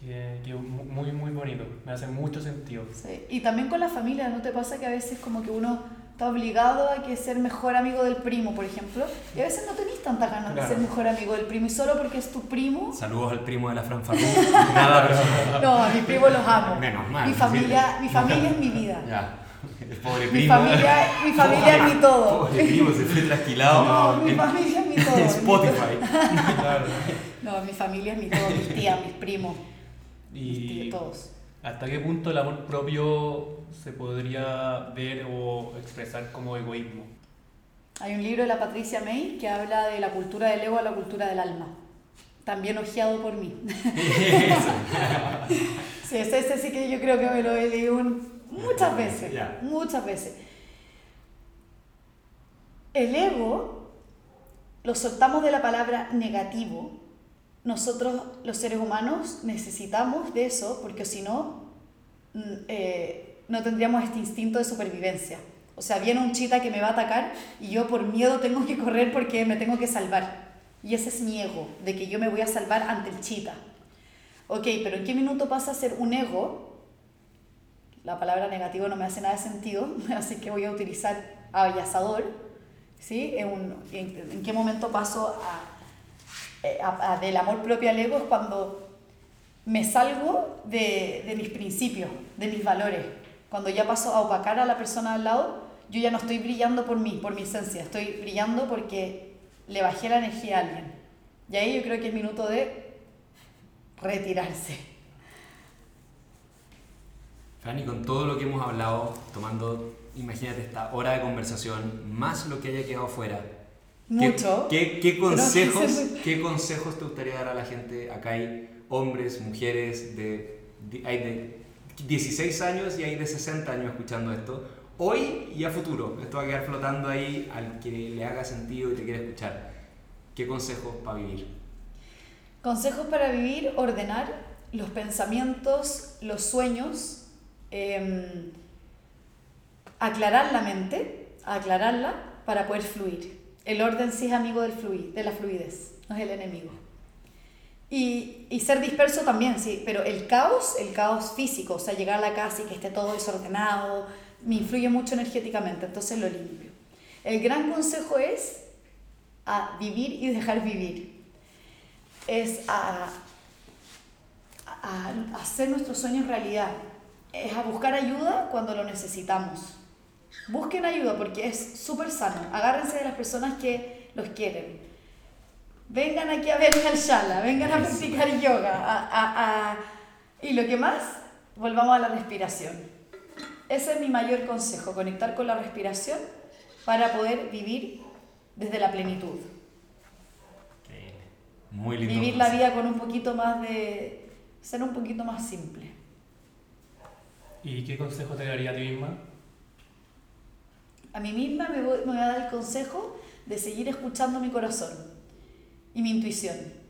Que, que mu- muy, muy bonito, me hace mucho sentido. sí. Y también con la familia, ¿no te pasa que a veces como que uno está obligado a que ser mejor amigo del primo, por ejemplo? Y a veces no tenés tantas ganas Claro. de ser mejor amigo del primo y solo porque es tu primo. Saludos al primo de la Fran. Nada personal. No, a mi primo los amo. Menos mal, Mi familia, mi familia es mi vida. Ya. El pobre Mi primo. familia, mi familia es mi todo. Pobre primo se fue trasquilado. No, mi en- familia es mi todo. en mi. Spotify. Claro. No, mi familia es mi todo, mis tías, mis primos, mis Y tíos, todos. ¿Hasta qué punto el amor propio se podría ver o expresar como egoísmo? Hay un libro de la Patricia May que habla de la cultura del ego a la cultura del alma. También ojeado por mí. sí, ese, ese sí que yo creo que me lo he leído muchas veces. Muchas veces. El ego lo soltamos de la palabra negativo, nosotros los seres humanos necesitamos de eso porque si no, mm, eh, no tendríamos este instinto de supervivencia. O sea, viene un chita que me va a atacar y yo por miedo tengo que correr porque me tengo que salvar. Y ese es mi ego, de que yo me voy a salvar ante el chita. Ok, pero ¿en qué minuto pasa a ser un ego? La palabra negativo no me hace nada de sentido, así que voy a utilizar abayazador. ¿sí? ¿En, en, qué momento paso eh, a, del amor propio al ego? Es cuando me salgo de, de mis principios, de mis valores. Cuando ya paso a opacar a la persona al lado yo ya no estoy brillando por mí, por mi esencia, estoy brillando porque le bajé la energía a alguien. Y ahí yo creo que es minuto de retirarse. Fanny, con todo lo que hemos hablado, tomando, imagínate esta hora de conversación, más lo que haya quedado fuera. Mucho. ¿Qué, qué, consejos, ¿Qué consejos te gustaría dar a la gente? Acá hay hombres, mujeres, de, hay de 16 años y hay de 60 años escuchando esto hoy y a futuro. Esto va a quedar flotando ahí al que le haga sentido y te quiera escuchar. ¿Qué consejos para vivir? Consejos para vivir, ordenar los pensamientos, los sueños, em, aclarar la mente, aclararla para poder fluir. El orden sí es amigo del fluir, de la fluidez, no es el enemigo. Y, y, ser disperso también, sí, pero el caos, el caos físico, o sea, llegar a la casa y que esté todo desordenado, me influye mucho energéticamente, entonces lo limpio. El gran consejo es a vivir y dejar vivir. Es a, a, hacer nuestros sueños realidad. Es a buscar ayuda cuando lo necesitamos. Busquen ayuda porque es súper sano. Agárrense de las personas que los quieren. Vengan aquí a ver al shala, vengan a practicar yoga. y lo que más, volvamos a la respiración ese es mi mayor consejo, conectar con la respiración para poder vivir desde la plenitud. Muy lindo. Vivir la vida con un poquito más de... ser un poquito más simple. ¿Y qué consejo te daría a ti misma? A mí misma me voy, me voy a dar el consejo de seguir escuchando mi corazón y mi intuición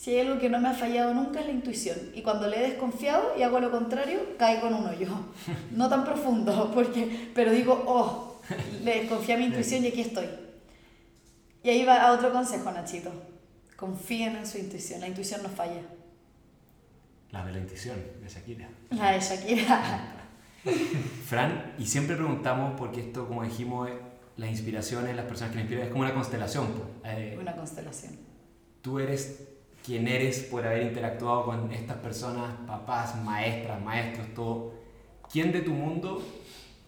si hay algo que no me ha fallado nunca es la intuición. Y cuando le he desconfiado y hago lo contrario, caigo en un hoyo. No tan profundo, porque, pero digo, oh, le desconfié a mi intuición y aquí estoy. Y ahí va a otro consejo, Nachito. Confíen en su intuición. La intuición no falla. La de la intuición, de Shakira. La de Shakira. Fran, y siempre preguntamos, porque esto, como dijimos, las inspiraciones, las personas que me inspiran, es como una constelación. Eh, una constelación. Tú eres quién eres por haber interactuado con estas personas, papás, maestras, maestros, todo. ¿Quién de tu mundo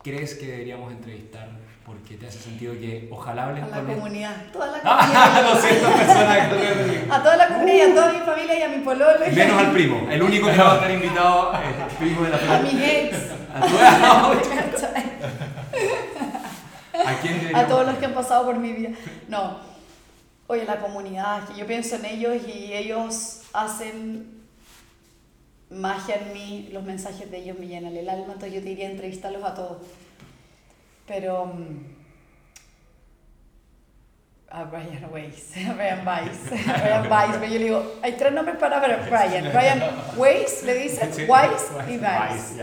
crees que deberíamos entrevistar? Porque te hace sentido que ojalá hables a la comunidad, toda la comunidad. 200 personas. a toda la comunidad, a toda mi familia y a mi pololo. Menos al primo, el único que va a estar invitado es el primo de la familia. A mi ex. A. ¿A quién A todos los que han pasado por mi vida. No, oye, la comunidad, que yo pienso en ellos y ellos hacen magia en mí, los mensajes de ellos me llenan el alma, entonces yo te iría a entrevistarlos a todos. Pero mm, a Brian Weiss, Brian Weiss, Brian Weiss, pero yo le digo, hay tres nombres para Brian, Brian Weiss, le dicen, Weiss y Weiss,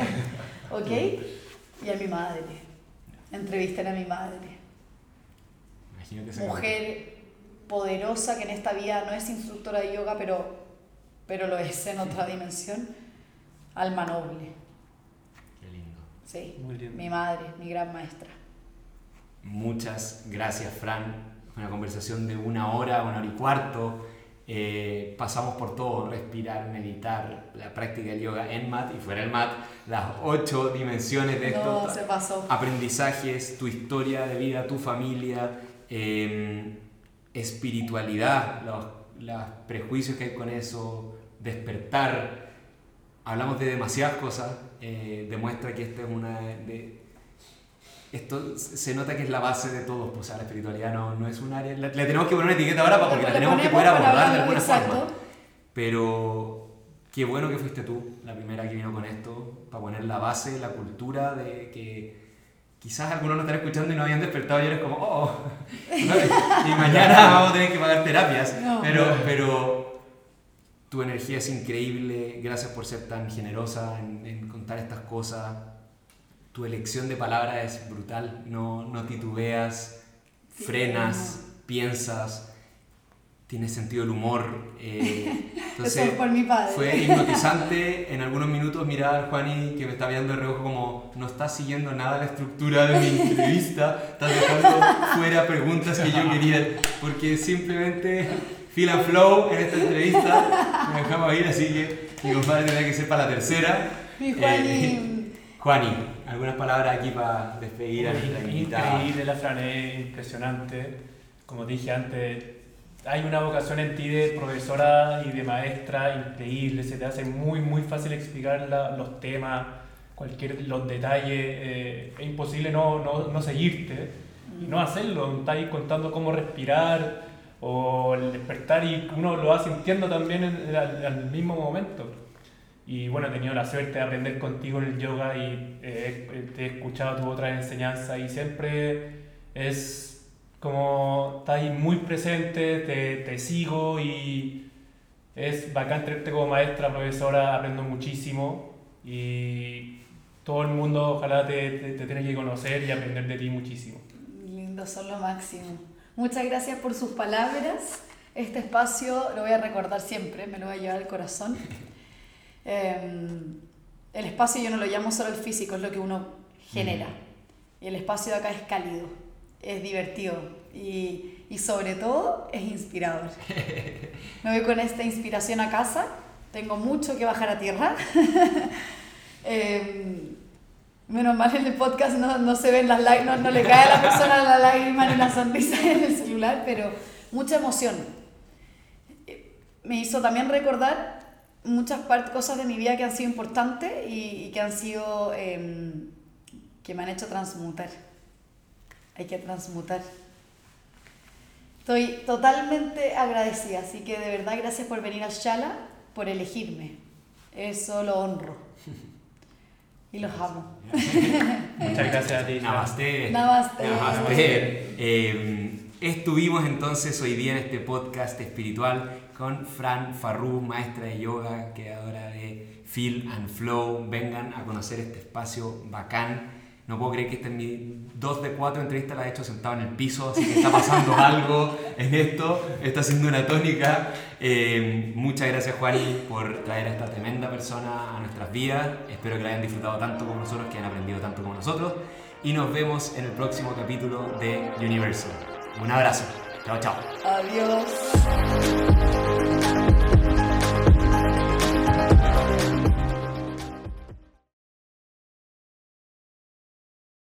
¿ok? Y a mi madre, entrevisten a mi madre. Mujer poderosa que en esta vida no es instructora de yoga, pero, pero lo es en otra dimensión, alma noble. Qué lindo. Sí, mi madre, mi gran maestra. Muchas gracias, Fran. Una conversación de una hora, una hora y cuarto. Eh, pasamos por todo, respirar, meditar, la práctica del yoga en mat y fuera del mat, las ocho dimensiones de esto. se pasó. Aprendizajes, tu historia de vida, tu familia. Eh, espiritualidad, los, los, prejuicios que hay con eso, despertar. Hablamos de demasiadas cosas, eh, demuestra que esta es una de... Esto se nota que es la base de todo, pues, la espiritualidad no, no es un área... Le, tenemos que poner una etiqueta ahora porque la tenemos que poder abordar de alguna forma. Pero qué bueno que fuiste tú la primera que vino con esto, para poner la base, la cultura de que quizás algunos no están escuchando y no habían despertado y eres como, oh, y mañana vamos a tener que pagar terapias. No. Pero, pero tu energía es increíble, gracias por ser tan generosa en, en contar estas cosas. Tu elección de palabras es brutal, no, no titubeas, Sí, frenas, piensas, tienes sentido del humor. eh, Eso entonces, es por mi padre. fue hipnotizante en algunos minutos mirar al Juani que me está viendo de reojo como no está siguiendo nada la estructura de mi entrevista, estás dejando fuera preguntas que yo quería, porque simplemente feel and flow en esta entrevista me dejamos ir, así que mi compadre tendrá que ser para la tercera. Mi Juani. Eh, Juani, algunas palabras aquí para despedir a nuestra invitada. Increíble la Fran, es impresionante. Como dije antes, hay una vocación en ti de profesora y de maestra increíble. Se te hace muy, muy fácil explicar la- los temas, cualquier, los detalles. eh, es imposible no, no, no seguirte y no hacerlo. Estás contando cómo respirar o el despertar y uno lo va sintiendo también en- en- al, al mismo momento. Y bueno, he tenido la suerte de aprender contigo en el yoga y eh, te he escuchado tu otra enseñanza y siempre es como estás ahí muy presente, te, te sigo y es bacán tenerte como maestra, profesora, aprendo muchísimo y todo el mundo ojalá te, te, te tiene que conocer y aprender de ti muchísimo. Lindo, son lo máximo. Muchas gracias por sus palabras. Este espacio lo voy a recordar siempre, me lo voy a llevar al corazón. Eh, el espacio yo no lo llamo solo el físico, es lo que uno genera. Y el espacio de acá es cálido, es divertido y, y sobre todo es inspirador. Me voy con esta inspiración a casa, tengo mucho que bajar a tierra. Eh, Menos mal en el podcast no, no se ven las lágrimas, no, no le cae a la persona la lágrima ni la sonrisa en el celular, pero mucha emoción. Eh, Me hizo también recordar muchas cosas de mi vida que han sido importantes y, y que han sido, eh, que me han hecho transmutar. Hay que transmutar. Estoy totalmente agradecida, así que de verdad gracias por venir al Shala, por elegirme. Eso lo honro. Y los amo. Muchas gracias a ti. Namaste. Namaste. Namaste. Eh, estuvimos entonces hoy día en este podcast espiritual con Fran Farrú, maestra de yoga, creadora de Feel and Flow. Vengan a conocer este espacio bacán. No puedo creer que esta es mi dos de cuatro entrevistas la he hecho sentado en el piso, así que está pasando algo en esto, está siendo una tónica. Eh, muchas gracias Juani por traer a esta tremenda persona a nuestras vidas. Espero que la hayan disfrutado tanto como nosotros, que hayan aprendido tanto como nosotros. Y nos vemos en el próximo capítulo de Universal. Un abrazo. Chao, chao. Adiós. Bye.